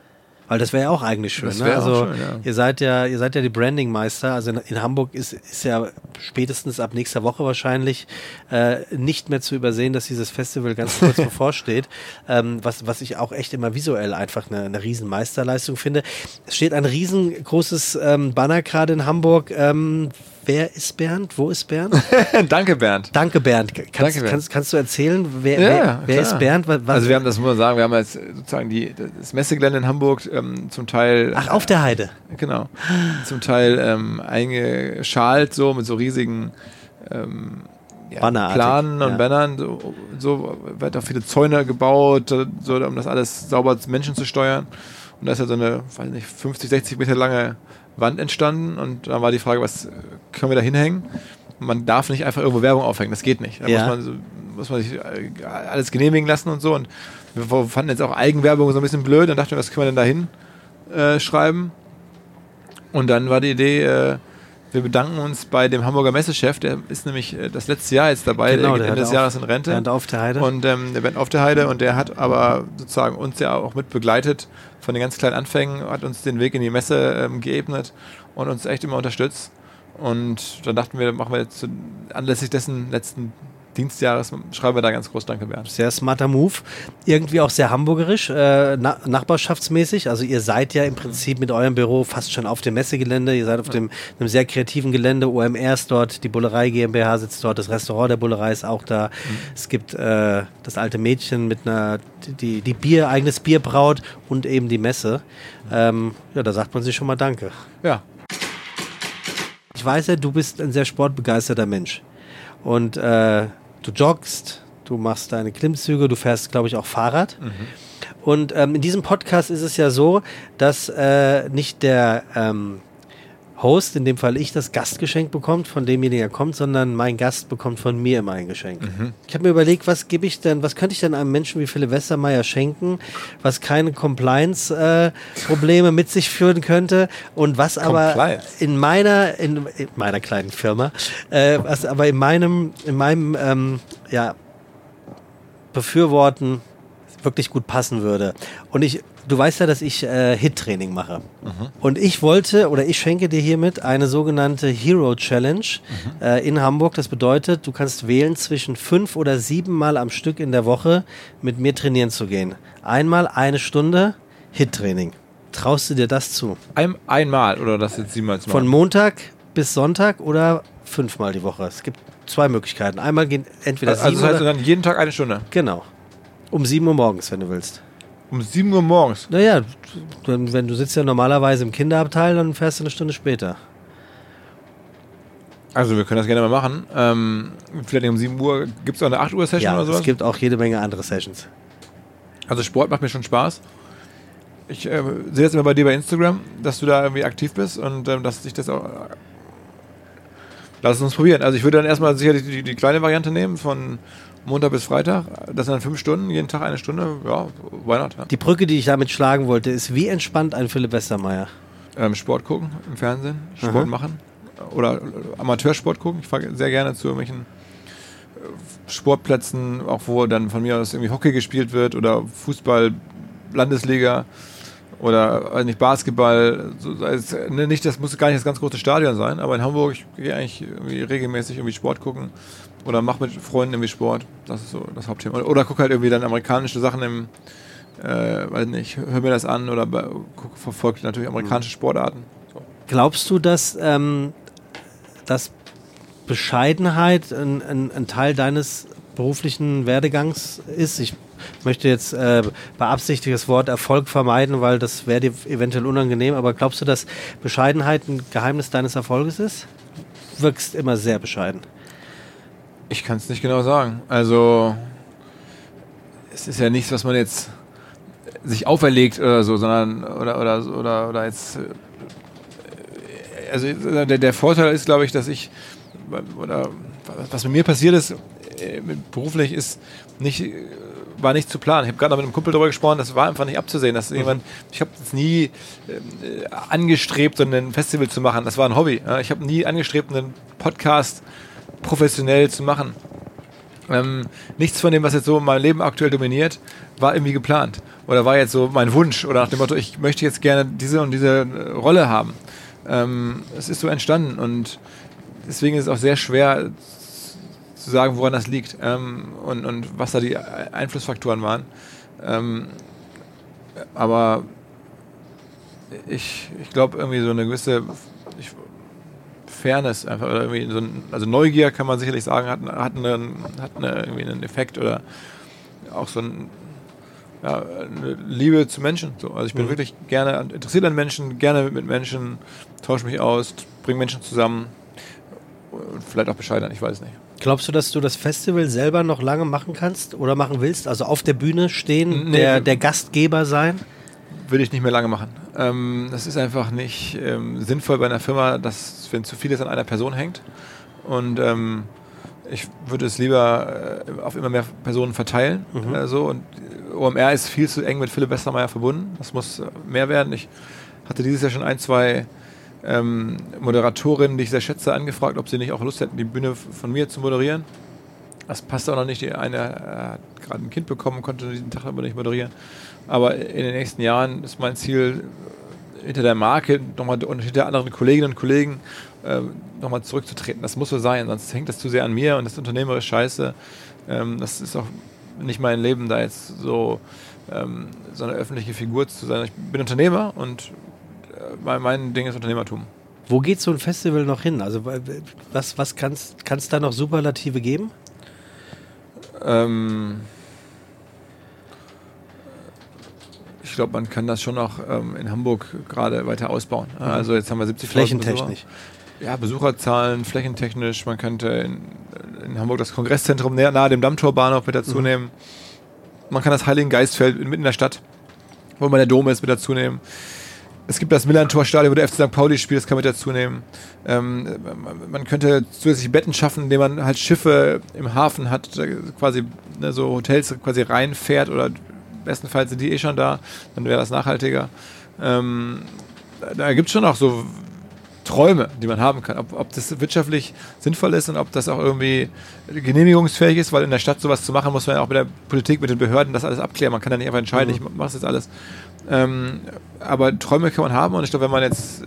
Weil das wäre ja auch eigentlich schön. Ne? Also schön, ja. ihr seid ja, ihr seid ja die Branding-Meister. Also in, in, Hamburg ist, ist ja spätestens ab nächster Woche wahrscheinlich äh, nicht mehr zu übersehen, dass dieses Festival ganz kurz bevorsteht. Ähm, was, was ich auch echt immer visuell einfach eine, eine riesen Meisterleistung finde. Es steht ein riesengroßes ähm, Banner gerade in Hamburg. Ähm, Wer ist Bernd? Wo ist Bernd? Danke, Bernd. Danke, Bernd. Kannst, Danke, Bernd. Kannst, kannst, du erzählen, wer, ja, wer, wer ist Bernd? Was, also wir haben das muss man sagen, wir haben jetzt sozusagen die, das Messegelände in Hamburg ähm, zum Teil. Ach, auf der Heide. Genau. Zum Teil ähm, eingeschalt so mit so riesigen ähm, ja, Planen und ja. Bannern. So, so wird auch viele Zäune gebaut, so, um das alles sauber zu Menschen zu steuern. Und da ist ja so eine, weiß nicht, 50, 60 Meter lange Wand entstanden und dann war die Frage, was können wir da hinhängen? Man darf nicht einfach irgendwo Werbung aufhängen, das geht nicht. Da ja. muss, man, muss man sich äh, alles genehmigen lassen und so. Und wir fanden jetzt auch Eigenwerbung so ein bisschen blöd. Dann dachten wir, was können wir denn da hin äh, schreiben? Und dann war die Idee, äh, wir bedanken uns bei dem Hamburger Messechef, der ist nämlich äh, das letzte Jahr jetzt dabei, genau, der geht Ende des Jahres in Rente. Bernd auf der Heide. Und ähm, der Bernd auf der Heide und der hat aber sozusagen uns ja auch mit begleitet von den ganz kleinen Anfängen, hat uns den Weg in die Messe ähm, geebnet und uns echt immer unterstützt. Und dann dachten wir, machen wir jetzt anlässlich dessen letzten Dienstjahres schreiben wir da ganz groß Danke, Bernd. Sehr smarter Move. Irgendwie auch sehr hamburgerisch, äh, na nachbarschaftsmäßig. Also ihr seid ja im Prinzip mit eurem Büro fast schon auf dem Messegelände. Ihr seid auf dem, einem sehr kreativen Gelände. OMR ist dort, die Bullerei GmbH sitzt dort, das Restaurant der Bullerei ist auch da. Mhm. Es gibt äh, das alte Mädchen mit einer, die, die Bier, eigenes Bier braut und eben die Messe. Ähm, ja, da sagt man sich schon mal Danke. Ja. Ich weiß ja, du bist ein sehr sportbegeisterter Mensch. Und äh, du joggst, du machst deine Klimmzüge, du fährst, glaube ich, auch Fahrrad. Mhm. Und ähm, in diesem Podcast ist es ja so, dass äh, nicht der ähm, Host, in dem Fall ich, das Gastgeschenk bekommt, von demjenigen, der kommt, sondern mein Gast bekommt von mir immer ein Geschenk. Mhm. Ich habe mir überlegt, was gebe ich denn, was könnte ich denn einem Menschen wie Philipp Westermeier schenken, was keine Compliance-Probleme äh, mit sich führen könnte und was aber in meiner, in, in, meiner kleinen Firma, äh, was aber in meinem, in meinem, ähm, ja, Befürworten wirklich gut passen würde. Und ich, du weißt ja, dass ich äh, Hit-Training mache. Mhm. Und ich wollte oder ich schenke dir hiermit eine sogenannte Hero Challenge mhm. äh, in Hamburg. Das bedeutet, du kannst wählen zwischen fünf oder sieben Mal am Stück in der Woche mit mir trainieren zu gehen. Einmal eine Stunde Hit-Training. Traust du dir das zu? Ein, einmal oder das jetzt siebenmal? Von Montag bis Sonntag oder fünfmal die Woche. Es gibt zwei Möglichkeiten. Einmal gehen entweder also, sieben Also das heißt dann jeden Tag eine Stunde? Genau. Um 7 Uhr morgens, wenn du willst. Um 7 Uhr morgens? Naja, du, wenn du sitzt ja normalerweise im Kinderabteil, dann fährst du eine Stunde später. Also wir können das gerne mal machen. Ähm, vielleicht um 7 Uhr. Gibt es auch eine 8 Uhr Session ja, oder sowas? es gibt auch jede Menge andere Sessions. Also Sport macht mir schon Spaß. Ich äh, sehe jetzt immer bei dir bei Instagram, dass du da irgendwie aktiv bist und ähm, dass sich das auch... Lass es uns probieren. Also ich würde dann erstmal sicherlich die, die kleine Variante nehmen von Montag bis Freitag. Das sind dann fünf Stunden, jeden Tag eine Stunde. Ja, why not? Ja. Die Brücke, die ich damit schlagen wollte, ist, wie entspannt ein Philipp Westermeier? Ähm, Sport gucken im Fernsehen, Sport Aha. machen oder Amateursport gucken. Ich fahre sehr gerne zu irgendwelchen äh, Sportplätzen, auch wo dann von mir aus irgendwie Hockey gespielt wird oder Fußball, Landesliga oder weiß nicht, Basketball. So, also, nicht, das muss gar nicht das ganz große Stadion sein, aber in Hamburg, ich gehe eigentlich regelmäßig irgendwie Sport gucken oder mach mit Freunden irgendwie Sport. Das ist so das Hauptthema. Oder, oder guck halt irgendwie dann amerikanische Sachen im, äh, weiß nicht, hör mir das an oder guck, verfolgt natürlich amerikanische mhm. Sportarten. So. Glaubst du, dass, ähm, dass Bescheidenheit ein, ein, ein, Teil deines beruflichen Werdegangs ist? Ich möchte jetzt äh, beabsichtigt das Wort Erfolg vermeiden, weil das wäre dir eventuell unangenehm, aber glaubst du, dass Bescheidenheit ein Geheimnis deines Erfolges ist? Wirkst immer sehr bescheiden. Ich kann es nicht genau sagen. Also, es ist ja nichts, was man jetzt sich auferlegt oder so, sondern oder oder oder oder jetzt äh, also der, der Vorteil ist, glaube ich, dass ich oder was mit mir passiert ist äh, beruflich ist nicht war nicht zu planen. Ich habe gerade mit einem Kumpel darüber gesprochen, das war einfach nicht abzusehen, dass mhm. jemand ich habe es nie äh, angestrebt, so ein Festival zu machen. Das war ein Hobby. Ja? Ich habe nie angestrebt, einen Podcast professionell zu machen. Ähm, nichts von dem, was jetzt so mein Leben aktuell dominiert, war irgendwie geplant. Oder war jetzt so mein Wunsch. Oder nach dem Motto, ich möchte jetzt gerne diese und diese äh, Rolle haben. Ähm, es ist so entstanden. Und deswegen ist es auch sehr schwer zu sagen, woran das liegt. Ähm, und, und was da die Einflussfaktoren waren. Ähm, aber ich, ich glaube, irgendwie so eine gewisse Fairness einfach oder irgendwie so ein, also Neugier kann man sicherlich sagen, hat, hat, einen, hat eine, irgendwie einen Effekt oder auch so ein, ja, eine Liebe zu Menschen. So. Also ich bin mhm. wirklich gerne interessiert an Menschen, gerne mit Menschen, tausche mich aus, bringe Menschen zusammen und vielleicht auch bescheiden, ich weiß nicht. Glaubst du, dass du das Festival selber noch lange machen kannst oder machen willst? Also auf der Bühne stehen, nee, der, der Gastgeber sein? Würde ich nicht mehr lange machen. Ähm, das ist einfach nicht ähm, sinnvoll bei einer Firma, dass, wenn zu vieles an einer Person hängt. Und ähm, ich würde es lieber äh, auf immer mehr Personen verteilen. Mhm. Äh, so. Und OMR ist viel zu eng mit Philipp Westermeier verbunden. Das muss äh, mehr werden. Ich hatte dieses Jahr schon ein, zwei ähm, Moderatorinnen, die ich sehr schätze, angefragt, ob sie nicht auch Lust hätten, die Bühne von mir zu moderieren. Das passt auch noch nicht. Die eine hat gerade ein Kind bekommen, konnte diesen Tag aber nicht moderieren. Aber in den nächsten Jahren ist mein Ziel, hinter der Marke nochmal und hinter anderen Kolleginnen und Kollegen äh, nochmal zurückzutreten. Das muss so sein, sonst hängt das zu sehr an mir und das Unternehmer scheiße. Ähm, das ist auch nicht mein Leben, da jetzt so, ähm, so eine öffentliche Figur zu sein. Ich bin Unternehmer und äh, mein, mein Ding ist Unternehmertum. Wo geht so ein Festival noch hin? Also was, was kann es da noch Superlative geben? Ähm, ich glaube, man kann das schon noch ähm, in Hamburg gerade weiter ausbauen. Mhm. Also jetzt haben wir 70 Flächentechnisch. Ja, Besucherzahlen, flächentechnisch. Man könnte in, in Hamburg das Kongresszentrum nahe, nahe dem Dammtorbahnhof mit dazu mhm. nehmen. Man kann das Heiligen Geistfeld mitten in der Stadt, wo man der Dom ist, mit dazu nehmen. Es gibt das Millantor-Stadion, wo der FC St. Pauli spielt, das kann man dazu nehmen. Ähm, man könnte zusätzliche Betten schaffen, indem man halt Schiffe im Hafen hat, quasi ne, so Hotels quasi reinfährt oder bestenfalls sind die eh schon da, dann wäre das nachhaltiger. Ähm, da gibt es schon auch so Träume, die man haben kann. Ob, ob das wirtschaftlich sinnvoll ist und ob das auch irgendwie genehmigungsfähig ist, weil in der Stadt sowas zu machen, muss man ja auch mit der Politik, mit den Behörden das alles abklären. Man kann ja nicht einfach entscheiden, mhm. ich mache das jetzt alles. Ähm, aber Träume kann man haben und ich glaube, wenn man jetzt äh,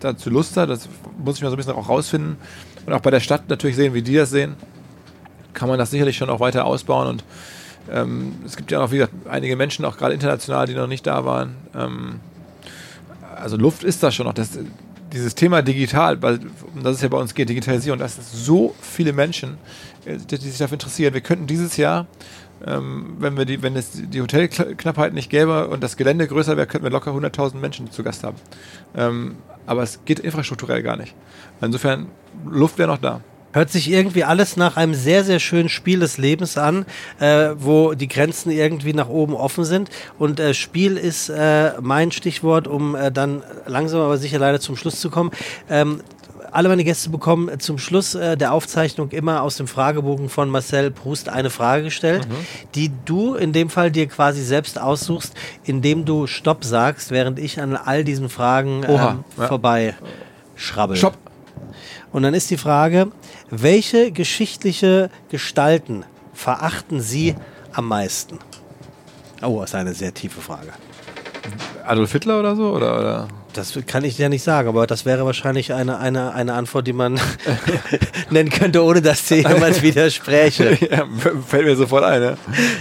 dazu Lust hat, das muss ich mal so ein bisschen auch rausfinden und auch bei der Stadt natürlich sehen, wie die das sehen, kann man das sicherlich schon auch weiter ausbauen und ähm, es gibt ja auch, wie gesagt, einige Menschen, auch gerade international, die noch nicht da waren. Ähm, also Luft ist da schon noch. Das, dieses Thema digital, weil um das es ja bei uns geht, Digitalisierung, das sind so viele Menschen, äh, die, die sich dafür interessieren. Wir könnten dieses Jahr, ähm, wenn wir die, wenn es die Hotelknappheit nicht gäbe und das Gelände größer wäre, könnten wir locker 100.000 Menschen zu Gast haben. Ähm, aber es geht infrastrukturell gar nicht. Insofern, Luft wäre noch da. Hört sich irgendwie alles nach einem sehr, sehr schönen Spiel des Lebens an, äh, wo die Grenzen irgendwie nach oben offen sind. Und äh, Spiel ist äh, mein Stichwort, um äh, dann langsam aber sicher leider zum Schluss zu kommen. Ähm, alle meine Gäste bekommen zum Schluss äh, der Aufzeichnung immer aus dem Fragebogen von Marcel Proust eine Frage gestellt, mhm. die du in dem Fall dir quasi selbst aussuchst, indem du Stopp sagst, während ich an all diesen Fragen ähm, ja. vorbei schrabbel. Stopp. Und dann ist die Frage, welche geschichtliche Gestalten verachten Sie am meisten? Oh, das ist eine sehr tiefe Frage. Adolf Hitler oder so? Oder, oder? Das kann ich dir nicht sagen, aber das wäre wahrscheinlich eine, eine, eine Antwort, die man nennen könnte, ohne dass dir jemand widerspräche. ja, fällt mir sofort ein. Ja.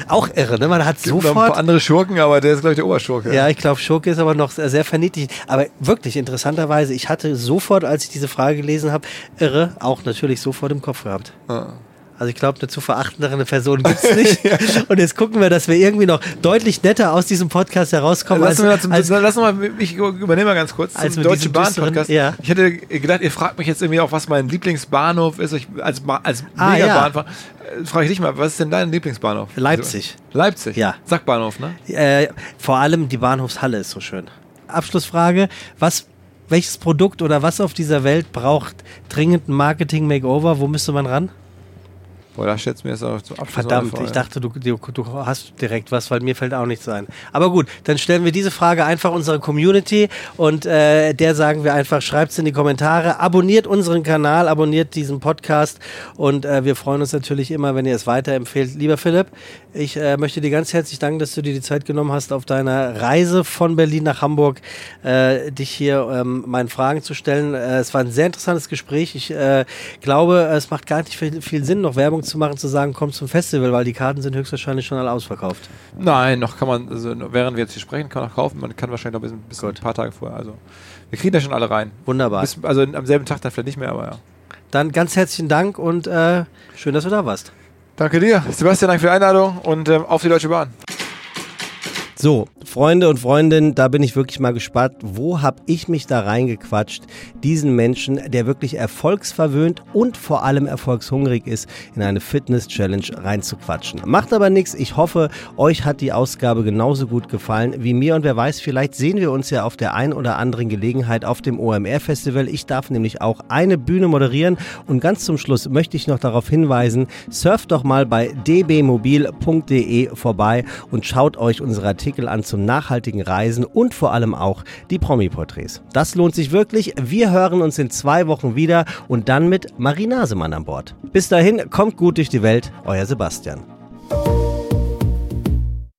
Auch irre, ne? Man hat Gibt sofort. Noch ein paar andere Schurken, aber der ist, glaube ich, der Oberschurke. Ja, ich glaube, Schurke ist aber noch sehr verniedlicht. Aber wirklich, interessanterweise, ich hatte sofort, als ich diese Frage gelesen habe, irre, auch natürlich sofort im Kopf gehabt. Ah. Also ich glaube, eine zu verachtendere Person gibt es nicht. ja. Und jetzt gucken wir, dass wir irgendwie noch deutlich netter aus diesem Podcast herauskommen. Lass, als, zum, als, lass mal, ich übernehme mal ganz kurz als zum Deutschen Bahn-Podcast. Ja. Ich hätte gedacht, ihr fragt mich jetzt irgendwie auch, was mein Lieblingsbahnhof ist. Ich, als als ah, Megabahnfahrer. Ja. Äh, frage ich dich mal, was ist denn dein Lieblingsbahnhof? Leipzig. Leipzig? Ja. Sackbahnhof, ne? Äh, vor allem die Bahnhofshalle ist so schön. Abschlussfrage, was welches Produkt oder was auf dieser Welt braucht dringend ein Marketing-Makeover? Wo müsste man ran? Boah, da stellst du mir jetzt auch zum Abschluss Verdammt, ich dachte, du, du, du, hast direkt was, weil mir fällt auch nichts ein. Aber gut, dann stellen wir diese Frage einfach unserer Community und äh, der sagen wir einfach, schreibt es in die Kommentare, abonniert unseren Kanal, abonniert diesen Podcast und äh, wir freuen uns natürlich immer, wenn ihr es weiterempfehlt. Lieber Philipp, ich äh, möchte dir ganz herzlich danken, dass du dir die Zeit genommen hast, auf deiner Reise von Berlin nach Hamburg äh, dich hier ähm, meinen Fragen zu stellen. Äh, es war ein sehr interessantes Gespräch. Ich äh, glaube, es macht gar nicht viel, viel Sinn, noch Werbung zu machen, zu sagen, komm zum Festival, weil die Karten sind höchstwahrscheinlich schon alle ausverkauft. Nein, noch kann man, also während wir jetzt hier sprechen, kann man noch kaufen. Man kann wahrscheinlich noch ein bisschen, bisschen ein paar Tage vorher. Also wir kriegen da schon alle rein. Wunderbar. Bis, also am selben Tag dann vielleicht nicht mehr, aber ja. Dann ganz herzlichen Dank und äh, schön, dass du da warst. Danke dir. Sebastian, danke für die Einladung und ähm, auf die Deutsche Bahn. So, Freunde und Freundinnen, da bin ich wirklich mal gespannt, wo habe ich mich da reingequatscht, diesen Menschen, der wirklich erfolgsverwöhnt und vor allem erfolgshungrig ist, in eine Fitness-Challenge reinzuquatschen. Macht aber nichts, ich hoffe, euch hat die Ausgabe genauso gut gefallen wie mir und wer weiß, vielleicht sehen wir uns ja auf der ein oder anderen Gelegenheit auf dem OMR-Festival. Ich darf nämlich auch eine Bühne moderieren und ganz zum Schluss möchte ich noch darauf hinweisen, surft doch mal bei dbmobil.de vorbei und schaut euch unsere Artikel Artikel an zum nachhaltigen Reisen und vor allem auch die Promi-Porträts. Das lohnt sich wirklich. Wir hören uns in zwei Wochen wieder und dann mit Marie Nasemann an Bord. Bis dahin, kommt gut durch die Welt, euer Sebastian.